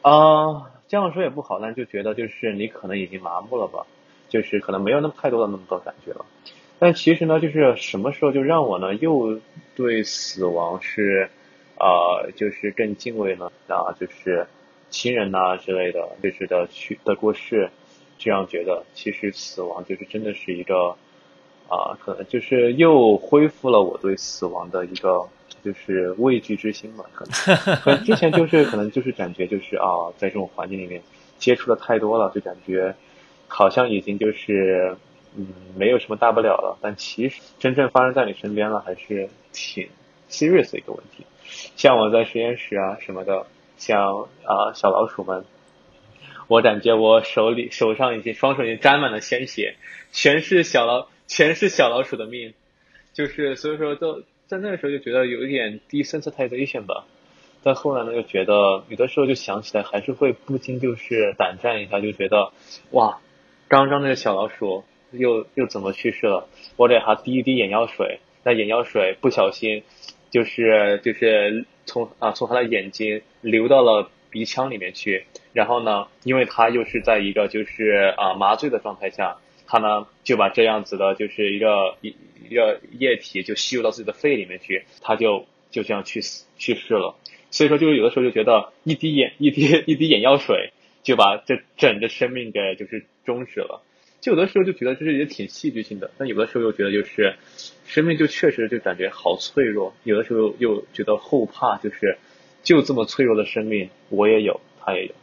啊，这样说也不好，但就觉得就是你可能已经麻木了吧，就是可能没有那么太多的那么多感觉了。但其实呢，就是什么时候就让我呢又对死亡是。啊，就是更敬畏呢，啊，就是亲人呐之类的，就是的去的过世，这样觉得。其实死亡就是真的是一个啊，可能就是又恢复了我对死亡的一个就是畏惧之心嘛，可能。可能之前就是可能就是感觉就是啊，在这种环境里面接触的太多了，就感觉好像已经就是嗯没有什么大不了了，但其实真正发生在你身边了，还是挺 serious 的一个问题。像我在实验室啊什么的，像啊小老鼠们，我感觉我手里手上已经双手已经沾满了鲜血，全是小老全是小老鼠的命，就是所以说都在那个时候就觉得有一点 desensitization 吧，但后来呢又觉得有的时候就想起来还是会不禁就是胆战一下，就觉得哇，刚刚那个小老鼠又又怎么去世了？我给它滴一滴眼药水，那眼药水不小心。就是就是从啊从他的眼睛流到了鼻腔里面去，然后呢，因为他又是在一个就是啊麻醉的状态下，他呢就把这样子的就是一个一一个液体就吸入到自己的肺里面去，他就就这样去死去世了。所以说，就是有的时候就觉得一滴眼一滴一滴眼药水就把这整个生命给就是终止了。就有的时候就觉得就是也挺戏剧性的，但有的时候又觉得就是生命就确实就感觉好脆弱，有的时候又觉得后怕，就是就这么脆弱的生命，我也有，他也有。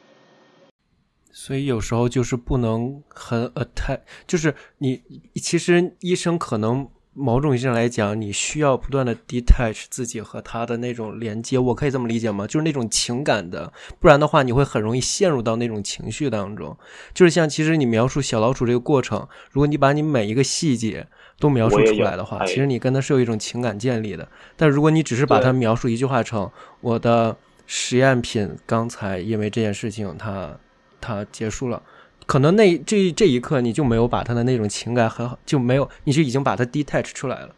所以有时候就是不能很 attach，就是你其实医生可能。某种意义上来讲，你需要不断的 detach 自己和他的那种连接，我可以这么理解吗？就是那种情感的，不然的话，你会很容易陷入到那种情绪当中。就是像其实你描述小老鼠这个过程，如果你把你每一个细节都描述出来的话，其实你跟他是有一种情感建立的。但如果你只是把它描述一句话成我的实验品刚才因为这件事情它它结束了，可能那这这一刻你就没有把他的那种情感很好，就没有，你是已经把它 detach 出来了。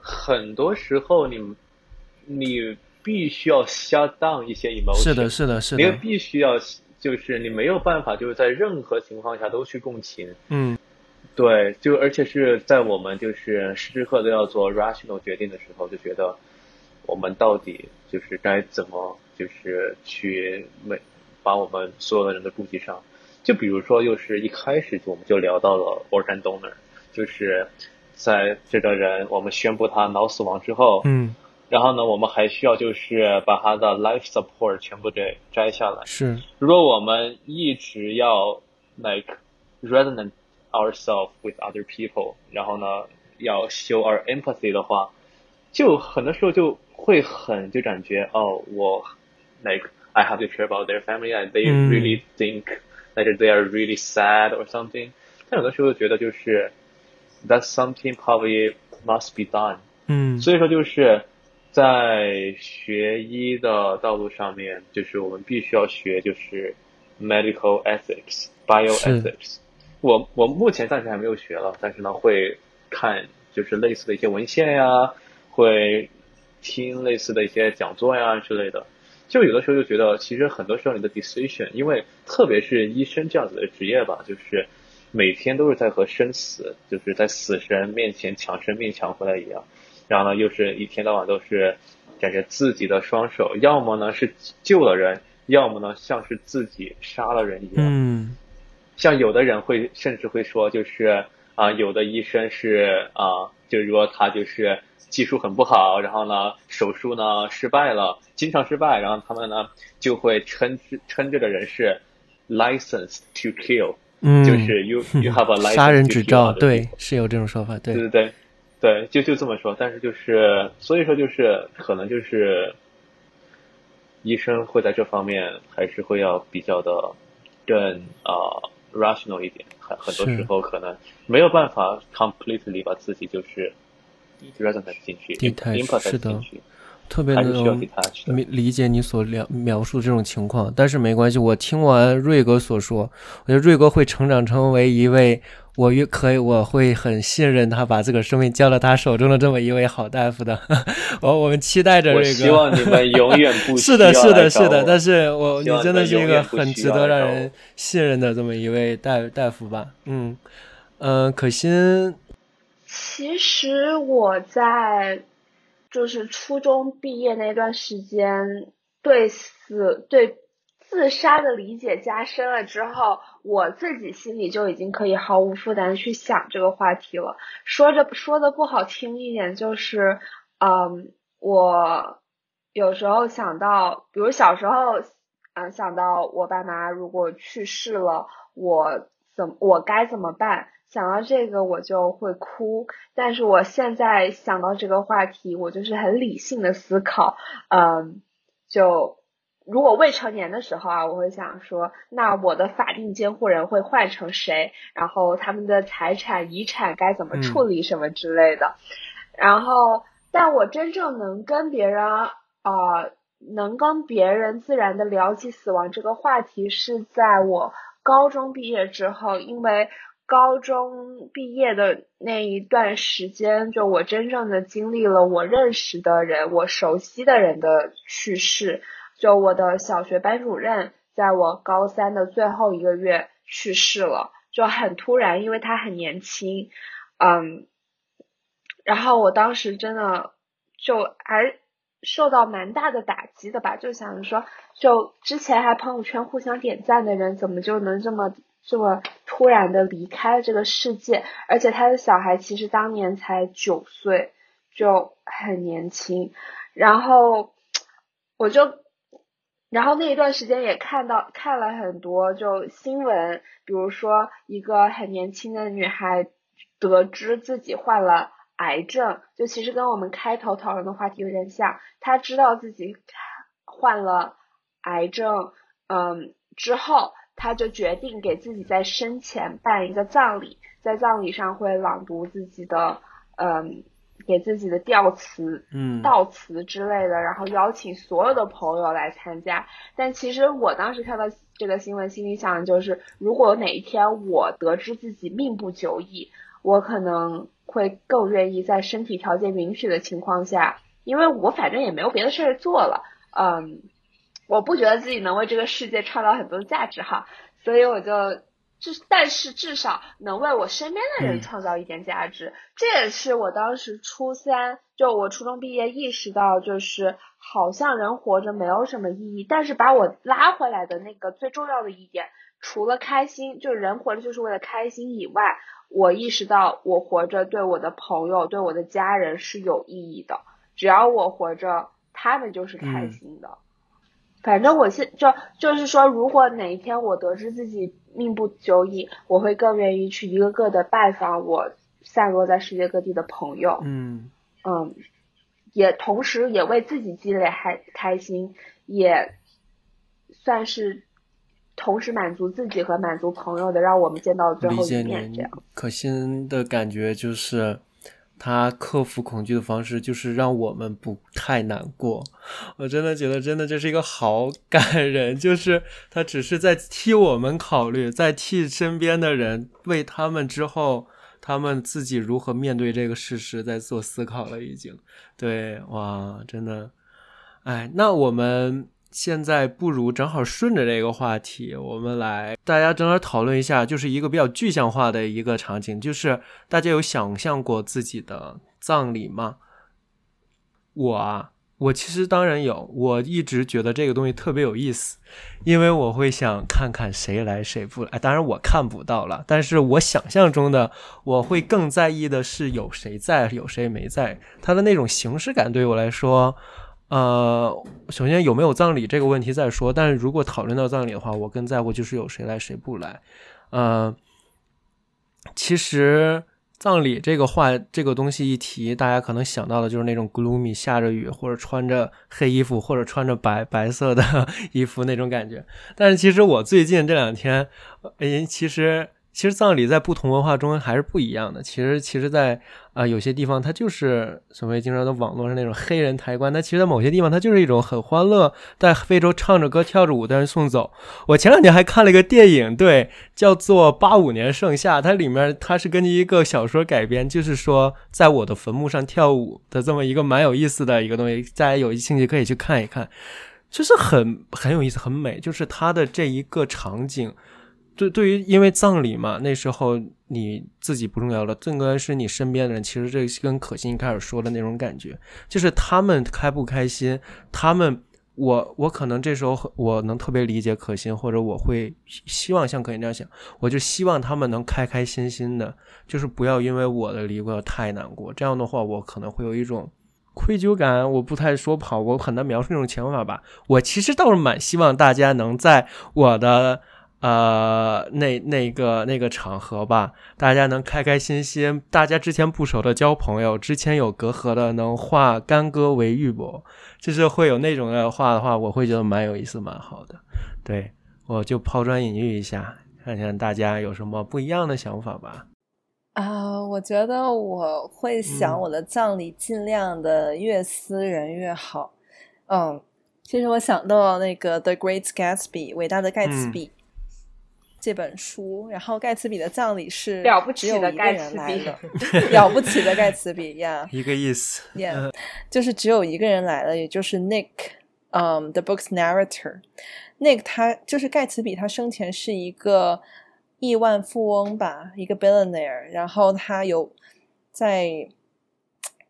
很多时候你你必须要 shut down 一些 emotion，是的，是的，是的你，必须要就是你没有办法就是在任何情况下都去共情，嗯，对，就而且是在我们就是时时刻都要做 rational 决定的时候，就觉得我们到底就是该怎么就是去每把我们所有的人都顾及上。就比如说，又是一开始就我们就聊到了 organ donor，就是在这个人我们宣布他脑死亡之后，嗯，然后呢，我们还需要就是把他的 life support 全部给摘下来。是，如果我们一直要 like resonate ourselves with other people，然后呢，要 show our empathy 的话，就很多时候就会很就感觉哦，我 like I have to care about their family and they 嗯 really think that they are really sad or something。但有的时候觉得就是 that's something probably must be done。嗯，所以说就是在学医的道路上面，就是我们必须要学就是 medical ethics、bioethics。我我目前暂时还没有学了，但是呢会看就是类似的一些文献呀，会听类似的一些讲座呀之类的。就有的时候就觉得，其实很多时候你的 decision，因为特别是医生这样子的职业吧，就是每天都是在和生死，就是在死神面前抢生命抢回来一样。然后呢，又是一天到晚都是感觉自己的双手，要么呢是救了人，要么呢像是自己杀了人一样。嗯，像有的人会甚至会说，就是啊、有的医生是啊、就是说他就是技术很不好，然后呢手术呢失败了，经常失败，然后他们呢就会称之称这个人是 licensed to kill，、嗯，就是 you you have a license 杀人执照对。是有这种说法，对，对对对，对，就就这么说。但是就是，所以说就是可能就是，医生会在这方面还是会要比较的更呃 rational 一点，很很多时候可能没有办法 completely 把自己就是 resonate 进去 Detach，，implement 进去，特别能。理理解你所描描述这种情况，但是没关系，我听完瑞哥所说，我觉得瑞哥会成长成为一位我越可以，我会很信任他把自个生命交到他手中的这么一位好大夫的。*laughs* 我我们期待着瑞哥。希望你们永远不 *laughs* 是的，是的，是的。但是我你真的是一个很值得让人信任的这么一位大大夫吧？嗯嗯、呃可心，其实我在就是初中毕业那段时间，对死对自杀的理解加深了之后，我自己心里就已经可以毫无负担去想这个话题了。说着说的不好听一点，就是嗯，我有时候想到，比如小时候，嗯，想到我爸妈如果去世了，我怎我该怎么办？想到这个我就会哭，但是我现在想到这个话题，我就是很理性的思考，嗯，就如果未成年的时候啊，我会想说，那我的法定监护人会换成谁？然后他们的财产、遗产该怎么处理什么之类的。然后，但我真正能跟别人啊、呃能跟别人自然的聊起死亡这个话题，是在我高中毕业之后，因为高中毕业的那一段时间，就我真正的经历了我认识的人、我熟悉的人的去世。就我的小学班主任，在我高三的最后一个月去世了，就很突然，因为他很年轻，嗯，然后我当时真的就还受到蛮大的打击的吧，就想着说，就之前还朋友圈互相点赞的人，怎么就能这么这么突然的离开了这个世界？而且他的小孩其实当年才九岁，就很年轻。然后我就，然后那一段时间也看到看了很多就新闻，比如说一个很年轻的女孩得知自己患了。癌症就其实跟我们开头讨论的话题有点像，她知道自己患了癌症，嗯，之后他就决定给自己在生前办一个葬礼，在葬礼上会朗读自己的嗯给自己的悼词、嗯悼词之类的，然后邀请所有的朋友来参加。但其实我当时看到这个新闻，心里想的就是，如果哪一天我得知自己命不久矣，我可能会更愿意在身体条件允许的情况下，因为我反正也没有别的事儿做了，嗯，我不觉得自己能为这个世界创造很多价值哈，所以我就。至但是至少能为我身边的人创造一点价值，这也是我当时初三就我初中毕业意识到，就是好像人活着没有什么意义，但是把我拉回来的那个最重要的一点，除了开心，就人活着就是为了开心以外，我意识到我活着对我的朋友、对我的家人是有意义的，只要我活着，他们就是开心的。反正我现就就是说，如果哪一天我得知自己命不久矣，我会更愿意去一个个的拜访我散落在世界各地的朋友。嗯嗯，也同时也为自己积累还开心，也算是同时满足自己和满足朋友的，让我们见到最后一面。这样，可心的感觉就是。他克服恐惧的方式就是让我们不太难过，我真的觉得真的这是一个好感人，就是他只是在替我们考虑，在替身边的人为他们之后他们自己如何面对这个事实在做思考了，已经对哇，真的，哎，那我们。现在不如正好顺着这个话题，我们来大家正好讨论一下，就是一个比较具象化的一个场景，就是大家有想象过自己的葬礼吗？我啊，我其实当然有，我一直觉得这个东西特别有意思，因为我会想看看谁来谁不来，当然我看不到了，但是我想象中的我会更在意的是有谁在，有谁没在，它的那种形式感对我来说。呃，首先有没有葬礼这个问题再说，但是如果讨论到葬礼的话，我更在乎就是有谁来谁不来。呃，其实葬礼这个话这个东西一提，大家可能想到的就是那种 gloomy 下着雨或者穿着黑衣服或者穿着白白色的 *laughs* 衣服那种感觉。但是其实我最近这两天，哎，其实。其实葬礼在不同文化中还是不一样的。其实，其实，在啊有些地方，它就是所谓经常的网络上那种黑人抬棺。那其实，在某些地方，它就是一种很欢乐，在非洲唱着歌、跳着舞的人送走。我前两天还看了一个电影，对，叫做《八五年盛夏》，它里面它是根据一个小说改编，就是说在我的坟墓上跳舞的这么一个蛮有意思的一个东西。大家有兴趣可以去看一看，就是很很有意思、很美，就是它的这一个场景。对，对于因为葬礼嘛，那时候你自己不重要了，更多是你身边的人。其实这跟可心一开始说的那种感觉，就是他们开不开心，他们我我可能这时候我能特别理解可心，或者我会希望像可心这样想，我就希望他们能开开心心的，就是不要因为我的离过太难过。这样的话，我可能会有一种愧疚感，我不太说不好，我很难描述那种想法吧。我其实倒是蛮希望大家能在我的。呃，那那个那个场合吧，大家能开开心心，大家之前不熟的交朋友，之前有隔阂的能化干戈为玉帛，就是会有那种的话的话，我会觉得蛮有意思，蛮好的。对，我就抛砖引玉一下，看看大家有什么不一样的想法吧。啊，我觉得我会想我的葬礼尽量的越私人越好。嗯，其实我想到那个《The Great Gatsby》伟大的盖茨比。这本书，然后盖茨比的葬礼是了不起的盖茨比，*laughs* 了不起的盖茨比呀，*laughs* 一个意思，Yeah，*laughs* 就是只有一个人来了，也就是 Nick，嗯，The book's narrator，Nick 他就是盖茨比，他生前是一个亿万富翁吧，一个 billionaire，然后他有在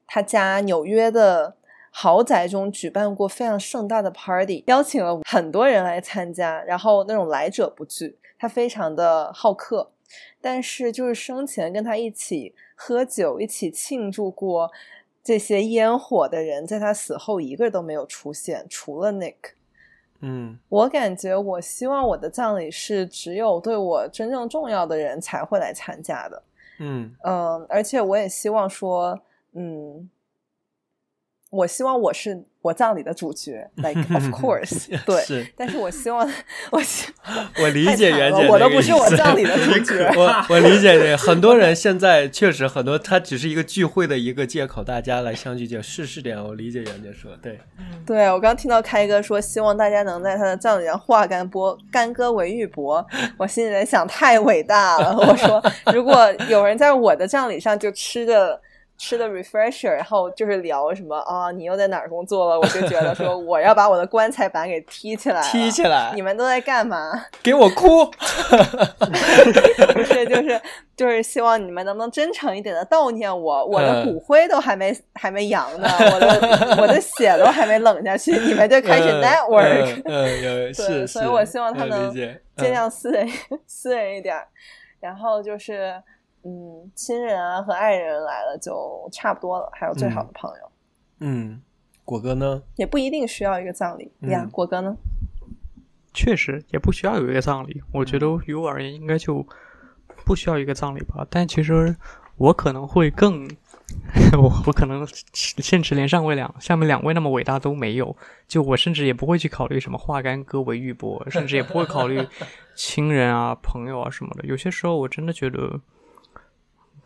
他家纽约的豪宅中举办过非常盛大的 party，邀请了很多人来参加，然后那种来者不拒。他非常的好客，但是就是生前跟他一起喝酒、一起庆祝过这些烟火的人，在他死后一个都没有出现，除了 Nick。嗯，我感觉我希望我的葬礼是只有对我真正重要的人才会来参加的。嗯嗯，而且我也希望说，嗯，我希望我是我葬礼的主角，*laughs* like of course，*laughs* 对，是但是我希望我希 *laughs* 我理解袁姐，我都不是我葬礼的主角。我我理解这很多人现在确实很多，他只是一个聚会的一个借口，大家来相聚，是是这样。我理解袁姐说，对，对我刚听到开哥说，希望大家能在他的葬礼上化干波干戈为玉帛，我心里在想，太伟大了。我说，如果有人在我的葬礼上就吃着。吃的 refresher，然后就是聊什么啊？你又在哪儿工作了？我就觉得说 *laughs* 我要把我的棺材板给踢起来，踢起来！你们都在干嘛？*laughs* 给我哭！不是，就是就是希望你们能不能真诚一点的悼念我？我的骨灰都还没还没扬呢，我的我的血都还没冷下去，你们就开始 network。嗯，是，所以我希望他能尽量私人 *laughs* 私人一点，然后就是。嗯，亲人啊和爱人来了就差不多了，还有最好的朋友。嗯，果哥呢？也不一定需要一个葬礼呀。果哥呢？确实也不需要有一个葬礼。我觉得于我而言，应该就不需要一个葬礼吧。但其实我可能会更，*laughs* 我我可能甚至连上位两下面两位那么伟大都没有。就我甚至也不会去考虑什么化干戈为玉帛，甚至也不会考虑 *laughs* 亲人啊、朋友啊什么的。有些时候我真的觉得。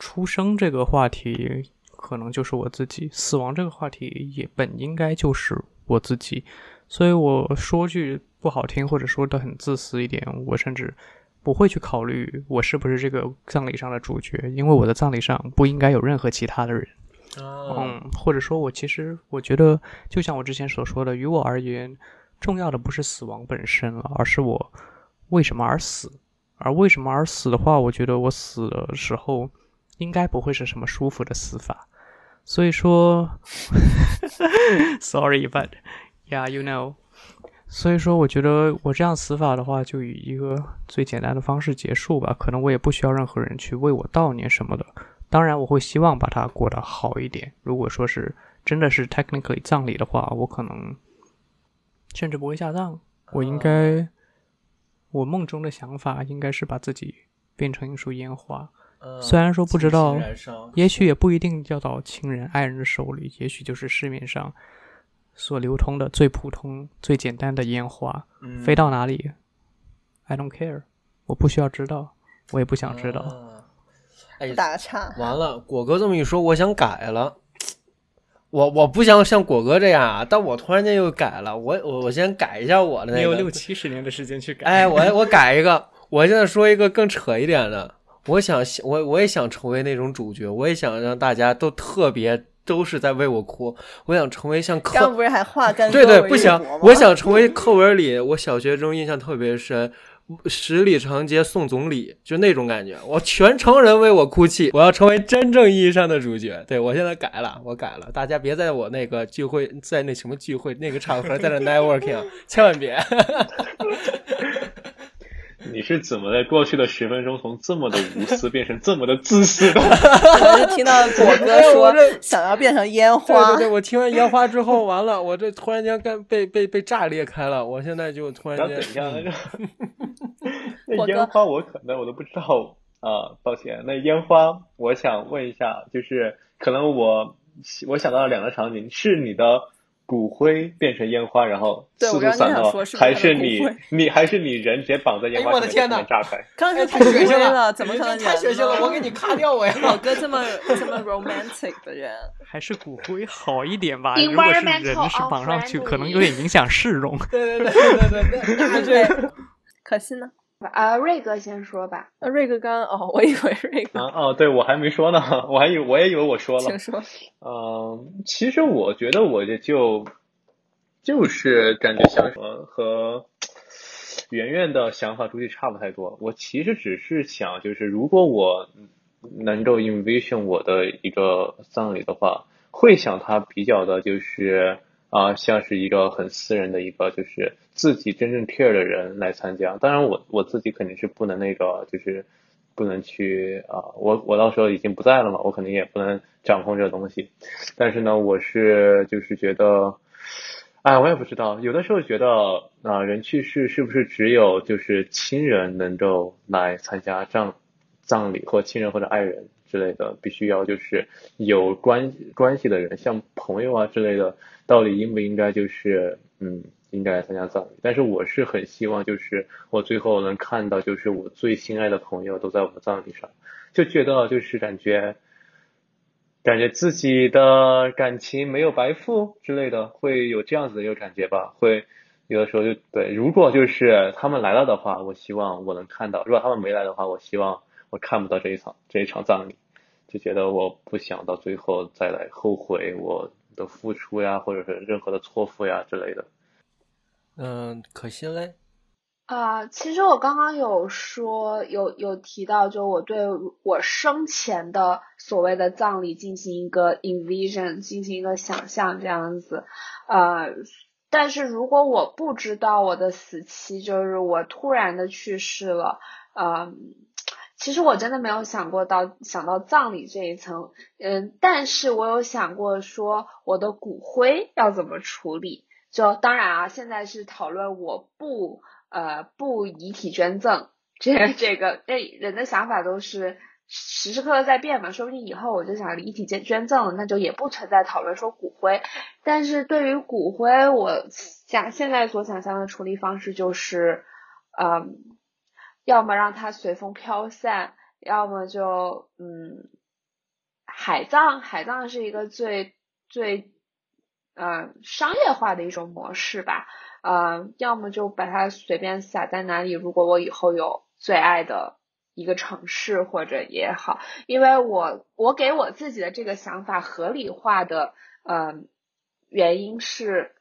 出生这个话题可能就是我自己，死亡这个话题也本应该就是我自己，所以我说句不好听，或者说的很自私一点，我甚至不会去考虑我是不是这个葬礼上的主角，因为我的葬礼上不应该有任何其他的人。嗯，或者说，我其实我觉得，就像我之前所说的，于我而言，重要的不是死亡本身了，而是我为什么而死。而为什么而死的话，我觉得我死的时候。应该不会是什么舒服的死法，所以说，*laughs* sorry，but yeah，you know，所以说我觉得我这样死法的话，就以一个最简单的方式结束吧。可能我也不需要任何人去为我悼念什么的。当然，我会希望把它过得好一点。如果说是真的是 technically 葬礼的话，我可能甚至不会下葬。我应该，我梦中的想法应该是把自己变成一束烟花。虽然说不知道，也许也不一定掉到亲人、爱人的手里，也许就是市面上所流通的最普通、最简单的烟花，飞到哪里，I don't care，我不需要知道，我也不想知道。哎，打个岔。完了，果哥这么一说，我想改了。我我不想像果哥这样啊，但我突然间又改了。我我我先改一下我的那个。你有六七十年的时间去改。哎，我我改一个，我现在说一个更扯一点的。我想，我我也想成为那种主角，我也想让大家都特别都是在为我哭。我想成为像课，刚不是还画干对对，不行，我想成为课文里我小学中印象特别深，十里长街送总理，就那种感觉。我全城人为我哭泣，我要成为真正意义上的主角。对我现在改了，我改了，大家别在我那个聚会，在那什么聚会那个场合在那 networking，千万别。*laughs* 你是怎么在过去的十分钟从这么的无私变成这么的自私的？*laughs* 我就听到果哥说想要变成烟花。对对对，我听完烟花之后，完了，我这突然间干被被被炸裂开了。我现在就突然间。等一下，那个那烟花我可能我都不知道啊，抱歉。那烟花，我想问一下，就是可能我我想到了两个场景，是你的。骨灰变成烟花，然后四处散落，还是你你还是你人直接绑在烟花上面炸开？刚才太血腥了，怎么可能？太血腥了，我给你咔掉我呀！*laughs* 老哥这么这么 romantic 的人，*laughs* 还是骨灰好一点吧？如果是人是绑上去，可能有点影响市容。对对对对对对对，可惜呢。啊，瑞哥先说吧。呃，瑞哥刚哦，我以为瑞哥啊哦，对我还没说呢，我还以我也以为我说了。请说。嗯，其实我觉得我这就就是感觉像和和圆圆的想法估计差不太多。我其实只是想，就是如果我能够 envision 我的一个葬礼的话，会想他比较的就是。啊，像是一个很私人的一个，就是自己真正 care 的人来参加。当然，我我自己肯定是不能那个，就是不能去啊。我我到时候已经不在了嘛，我肯定也不能掌控这个东西。但是呢，我是就是觉得，哎，我也不知道。有的时候觉得啊，人去世是不是只有就是亲人能够来参加葬葬礼，或亲人或者爱人之类的，必须要就是有关关系的人，像朋友啊之类的，到底应不应该就是嗯应该参加葬礼？但是我是很希望就是我最后能看到就是我最心爱的朋友都在我的葬礼上，就觉得就是感觉。感觉自己的感情没有白付之类的，会有这样子的一个感觉吧。会有的时候就对，如果就是他们来了的话，我希望我能看到；如果他们没来的话，我希望我看不到这一场这一场葬礼。就觉得我不想到最后再来后悔我的付出呀，或者是任何的错付呀之类的。嗯，可惜嘞。啊，其实我刚刚有说，有有提到，就我对我生前的所谓的葬礼进行一个 envision，进行一个想象这样子，呃，但是如果我不知道我的死期，就是我突然的去世了，嗯，其实我真的没有想过到想到葬礼这一层，嗯，但是我有想过说我的骨灰要怎么处理，就当然啊，现在是讨论我不。呃，不遗体捐赠，这 *laughs* 这个，这人的想法都是时时刻刻在变嘛。说不定以后我就想遗体捐捐赠了，那就也不存在讨论说骨灰。但是对于骨灰，我想现在所想象的处理方式就是，嗯，要么让它随风飘散，要么就嗯，海葬。海葬是一个最最嗯商业化的一种模式吧。呃，要么就把它随便撒在哪里。如果我以后有最爱的一个城市或者也好，因为我我给我自己的这个想法合理化的，呃，原因是，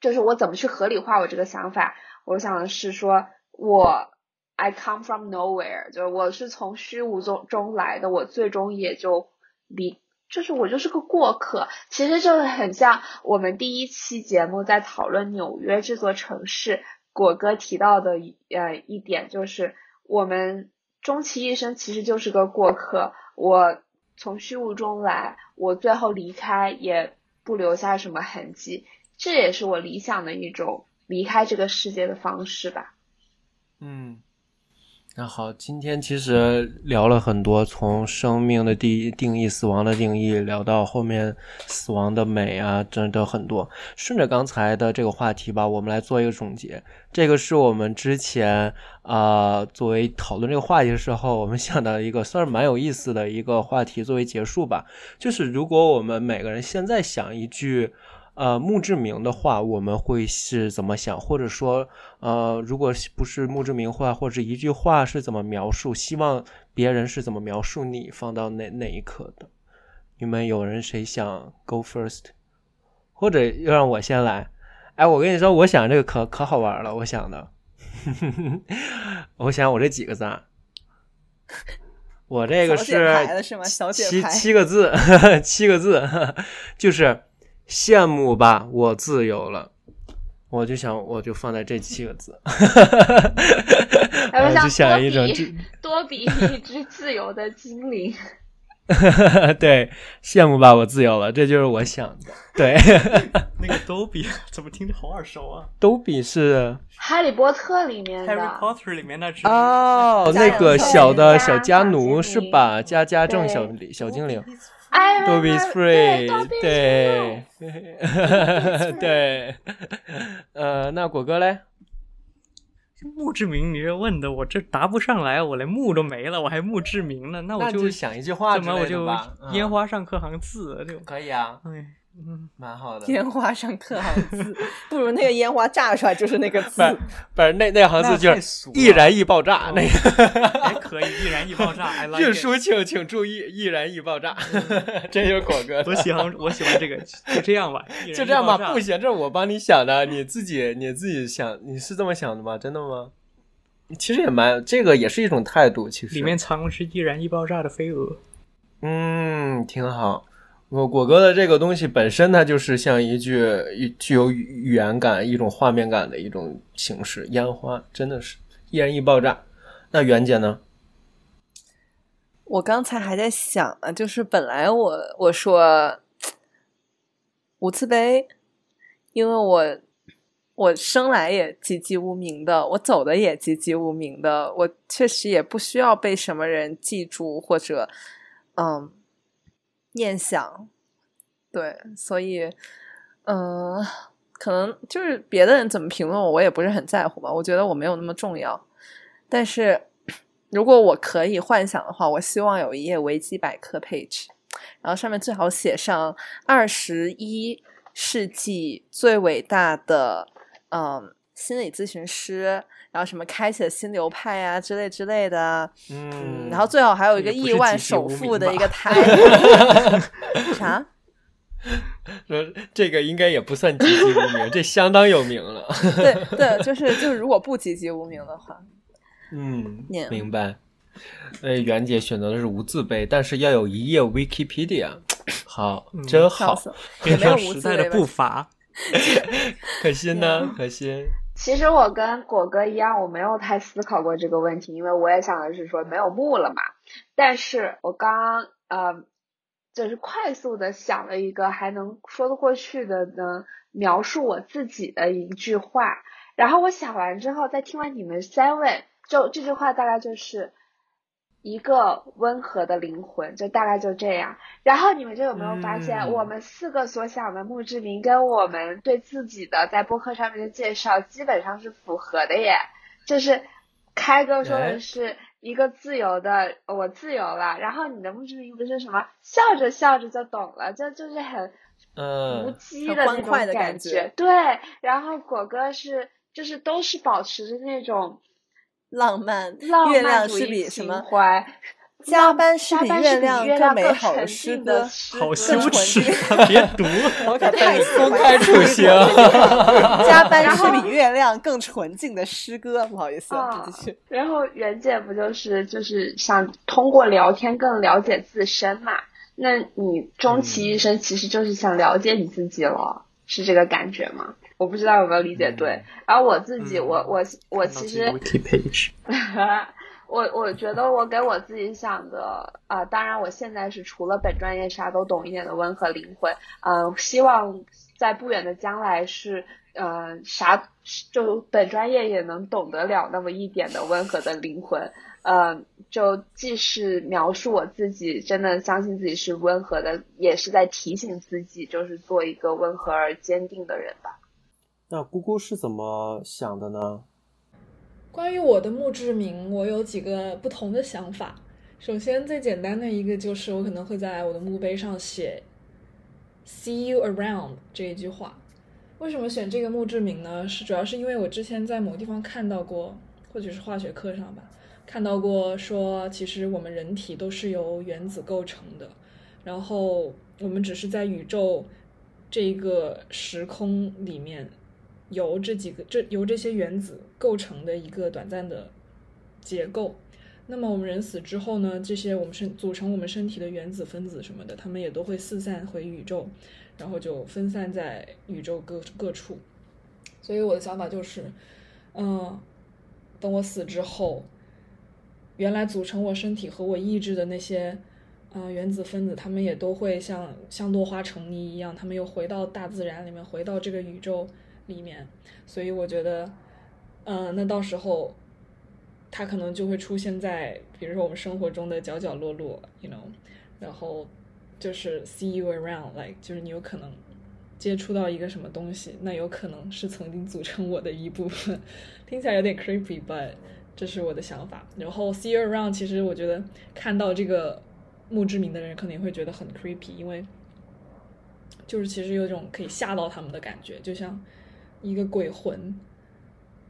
就是我怎么去合理化我这个想法？我想的是说，我 I come from nowhere，就是我是从虚无中中来的，我最终也就离。就是我就是个过客，其实就是很像我们第一期节目在讨论纽约这座城市，果哥提到的呃一点就是，我们终其一生其实就是个过客。我从虚无中来，我最后离开也不留下什么痕迹，这也是我理想的一种离开这个世界的方式吧。嗯。那好，今天其实聊了很多，从生命的第一定义、死亡的定义，聊到后面死亡的美啊，真的很多。顺着刚才的这个话题吧，我们来做一个总结。这个是我们之前啊，作为讨论这个话题的时候，我们想到一个算是蛮有意思的一个话题，作为结束吧。就是如果我们每个人现在想一句。呃，墓志铭的话，我们会是怎么想？或者说，呃，如果不是墓志铭话，或者一句话是怎么描述？希望别人是怎么描述你？放到哪哪一刻的？你们有人谁想 go first？或者又让我先来？哎，我跟你说，我想这个可可好玩了。我想的，*laughs* 我想我这几个字，我这个是七七个字，*laughs* 七个字，*laughs* 就是。羡慕吧，我自由了，我就想，我就放在这七个字，*laughs* 我就想一种多比一只自由的精灵。*laughs* 对，羡慕吧，我自由了，这就是我想的。对，那个多比 *laughs* 怎么听着好耳熟啊？多比是《哈利波特》里面的《Harry Potter》里面那只哦，那个小的小家奴是吧？家家正小小精灵。多比 free，对，对，*laughs* 呃，那果哥嘞？墓志铭，你这问的我这答不上来，我连墓都没了，我还墓志铭呢？那我就想一句话，怎么我就烟花上刻行字就可以啊？嗯，蛮好的。烟花上刻 *laughs* 行字，不如那个烟花炸出来就是那个字。不是那那行字就是易燃易爆炸，那个还可以易燃易爆炸。*laughs* 运输请请注意，易燃易爆炸。*laughs* 这就是果哥。我喜欢我喜欢这个，就这样吧。就这样吧，不行，这是我帮你想的，你自己你自己想，你是这么想的吗？真的吗？其实也蛮，这个也是一种态度。其实里面藏的是易燃易爆炸的飞蛾。嗯，挺好。我果哥的这个东西本身，它就是像一句具有语言感、一种画面感的一种形式。烟花真的是易燃易爆炸。那袁姐呢？我刚才还在想呢，就是本来我我说无字碑，因为我我生来也籍籍无名的，我走的也籍籍无名的，我确实也不需要被什么人记住或者。嗯念想，对，所以嗯、可能就是别的人怎么评论我，我也不是很在乎吧。我觉得我没有那么重要。但是如果我可以幻想的话，我希望有一页维基百科 page，然后上面最好写上二十一世纪最伟大的嗯心理咨询师，然后什么开启了新流派啊之类之类的，嗯，然后最好还有一个亿万首富的一个 *laughs* 台啥？*laughs* 说这个应该也不算籍籍无名，这相当有名了。*laughs* 对对，就是就是，如果不籍籍无名的话，嗯念，明白。呃，袁姐选择的是无字碑，但是要有一页 Wikipedia，好，嗯真好。跟没有上时代的步伐。可心呢？可心，其实我跟果哥一样，我没有太思考过这个问题，因为我也想的是说没有墓了嘛。但是我刚刚呃，就是快速的想了一个还能说得过去的能，描述我自己的一句话。然后我想完之后，再听完你们三位，就这句话大概就是一个温和的灵魂，就大概就这样。然后你们就有没有发现，嗯我们四个所想的墓志铭跟我们对自己的在播客上面的介绍基本上是符合的耶。就是开哥说哎的是一个自由的，我自由了，然后你的墓志铭不是什么笑着笑着就懂了，就就是很无嗯，很羁的那种欢快的感感觉对，然后果哥是就是都是保持着那种浪漫，浪月亮是比什么？怀。加班是比月亮更美好的诗歌，好羞耻！别读。*laughs* *laughs* 我可太喜欢公开处刑。*laughs* 加班是比月亮更纯净的诗歌，不好意思，啊继续。然后袁姐不就是就是想通过聊天更了解自身嘛？那你终其一生其实就是想了解你自己了，是这个感觉吗？我不知道有没有理解对。然后我自己，嗯我我我其实 *laughs* 我我觉得我给我自己想的啊、当然我现在是除了本专业啥都懂一点的温和灵魂，嗯、希望在不远的将来是，呃，啥就本专业也能懂得了那么一点的温和的灵魂，呃，就既是描述我自己真的相信自己是温和的，也是在提醒自己，就是做一个温和而坚定的人吧。那姑姑是怎么想的呢？关于我的墓志铭，我有几个不同的想法。首先，最简单的一个就是我可能会在我的墓碑上写 “See you around” 这一句话。为什么选这个墓志铭呢？是主要是因为我之前在某地方看到过，或者是化学课上吧，看到过说，其实我们人体都是由原子构成的，然后我们只是在宇宙这个时空里面由这几个这由这些原子构成的一个短暂的结构。那么我们人死之后呢，这些我们身组成我们身体的原子分子什么的，它们也都会四散回宇宙，然后就分散在宇宙各各处。所以我的想法就是，嗯，等我死之后，原来组成我身体和我意志的那些，呃，原子分子，它们也都会像像落花成泥一样，它们又回到大自然里面，回到这个宇宙里面。所以我觉得，嗯、那到时候，它可能就会出现在，比如说我们生活中的角角落落，you know，然后就是 see you around，like 就是你有可能接触到一个什么东西，那有可能是曾经组成我的一部分，听起来有点 creepy，but 这是我的想法。然后 see you around，其实我觉得看到这个墓志铭的人可能会觉得很 creepy，因为就是其实有种可以吓到他们的感觉，就像一个鬼魂，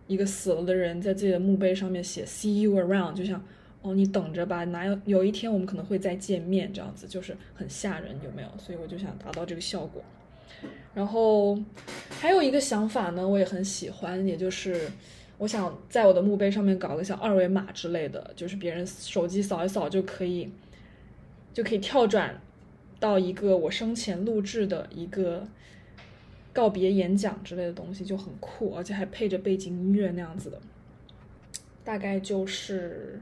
一个死了的人在自己的墓碑上面写 see you around，就像哦你等着吧，哪有有一天我们可能会再见面，这样子就是很吓人，有没有？所以我就想达到这个效果。然后还有一个想法呢，我也很喜欢，也就是我想在我的墓碑上面搞个像二维码之类的，就是别人手机扫一扫就可以，就可以跳转到一个我生前录制的一个告别演讲之类的东西，就很酷，而且还配着背景音乐那样子的，大概就是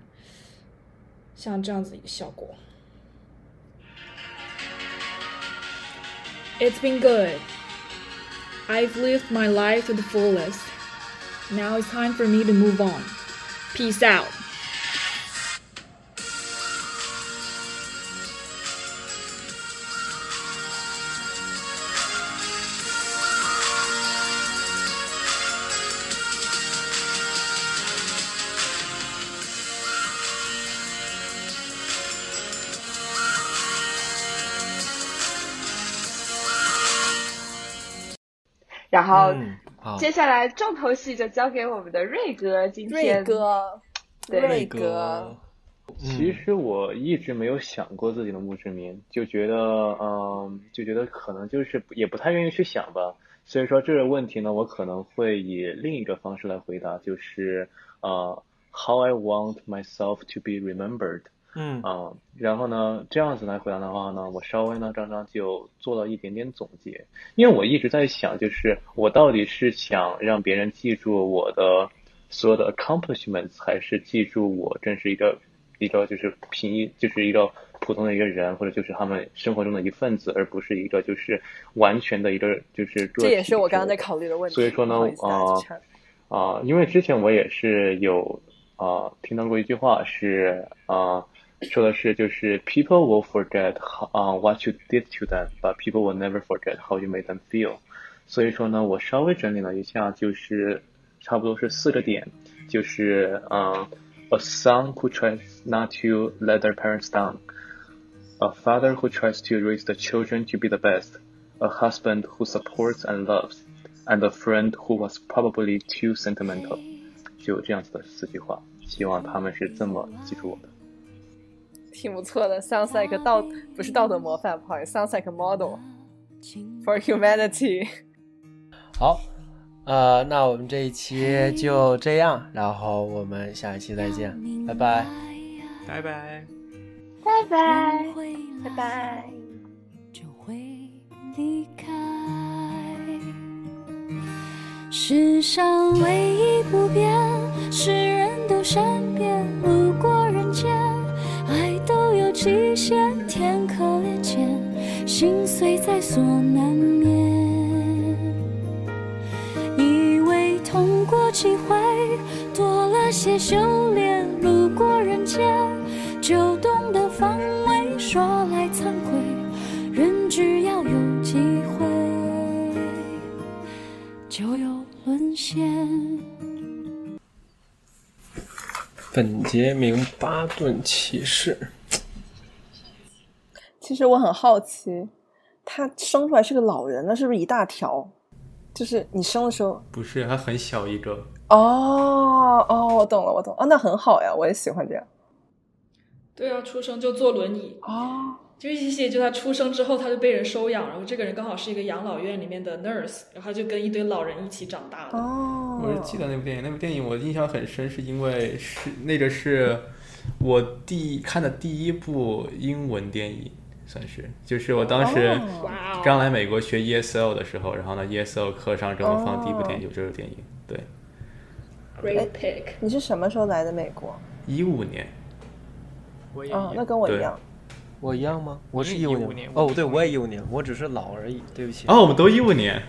像这样子一个效果。It's been good. I've lived my life to the fullest. Now it's time for me to move on. Peace out. 然后接下来重头戏就交给我们的瑞哥，今瑞天哥，对。瑞哥。哥，其实我一直没有想过自己的墓志铭，就觉得，嗯，就觉得可能就是也不太愿意去想吧。所以说这个问题呢，我可能会以另一个方式来回答，就是呃，How I want myself to be remembered。嗯啊、然后呢，这样子来回答的话呢，我稍微呢，刚刚就做了一点点总结，因为我一直在想，就是我到底是想让别人记住我的所有的 accomplishments，还是记住我真是一个一个就是平一就是一个普通的一个人，或者就是他们生活中的一份子，而不是一个就是完全的一个就是个这也是我刚刚在考虑的问题。所以说呢不好意思打呃击岔啊、因为之前我也是有啊、呃听到过一句话是啊、呃说的是就是 people will forget how, 啊、what you did to them, but people will never forget how you made them feel。所以说呢，我稍微整理了一下，就是差不多是四个点，就是嗯、a son who tries not to let their parents down, a father who tries to raise the children to be the best, a husband who supports and loves, and a friend who was probably too sentimental。就这样子的四句话，希望他们是这么记住我的。 挺不错的，sounds like 道不是道德模范，不好意思，sounds like a model for humanity。*laughs* 好，呃，那我们这一期就这样，然后我们下一期再见，拜拜。拜拜。拜拜。拜拜。就会离开。世上唯一不变，是人都善变，路过极限，天可怜见，心碎在所难免。以为痛过几回，多了些修炼，路过人间，就懂得防卫。说来惭愧，人只要有机会，就有沦陷。本杰明巴顿骑士，其实我很好奇，他生出来是个老人，那是不是一大条？就是你生的时候，不是，他很小一个。哦哦，我懂了，我懂了，哦，那很好呀，我也喜欢这样。对啊，出生就坐轮椅哦，就一些就他出生之后他就被人收养，然后这个人刚好是一个养老院里面的 nurse，然后他就跟一堆老人一起长大的。哦，我是记得那部电影，那部电影我印象很深，是因为是那个是我第看的第一部英文电影，算是，就是我当时刚来美国学 ESL 的时候，然后呢 ESL 课上正好放第一部电影，就这个电影，对，Great pick，你是什么时候来的美国？一五年，我也哦，那跟我一样。我一样吗？我是一五一五年哦，对，我也一五年，我只是老而已，对不起。哦，我们都一五年。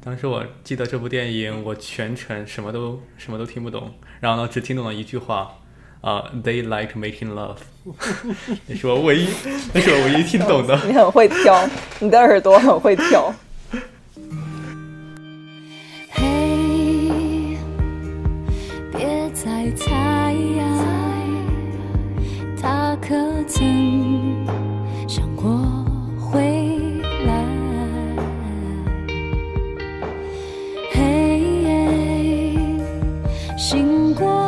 当时我记得这部电影，我全程什么都什么都听不懂，然后呢，只听懂了一句话，啊、t h e y like making love，*laughs* 你是我唯一，那是我唯一听懂的。你很会挑，你的耳朵很会挑。嘿，别再猜，他可曾想过回来？嘿，醒过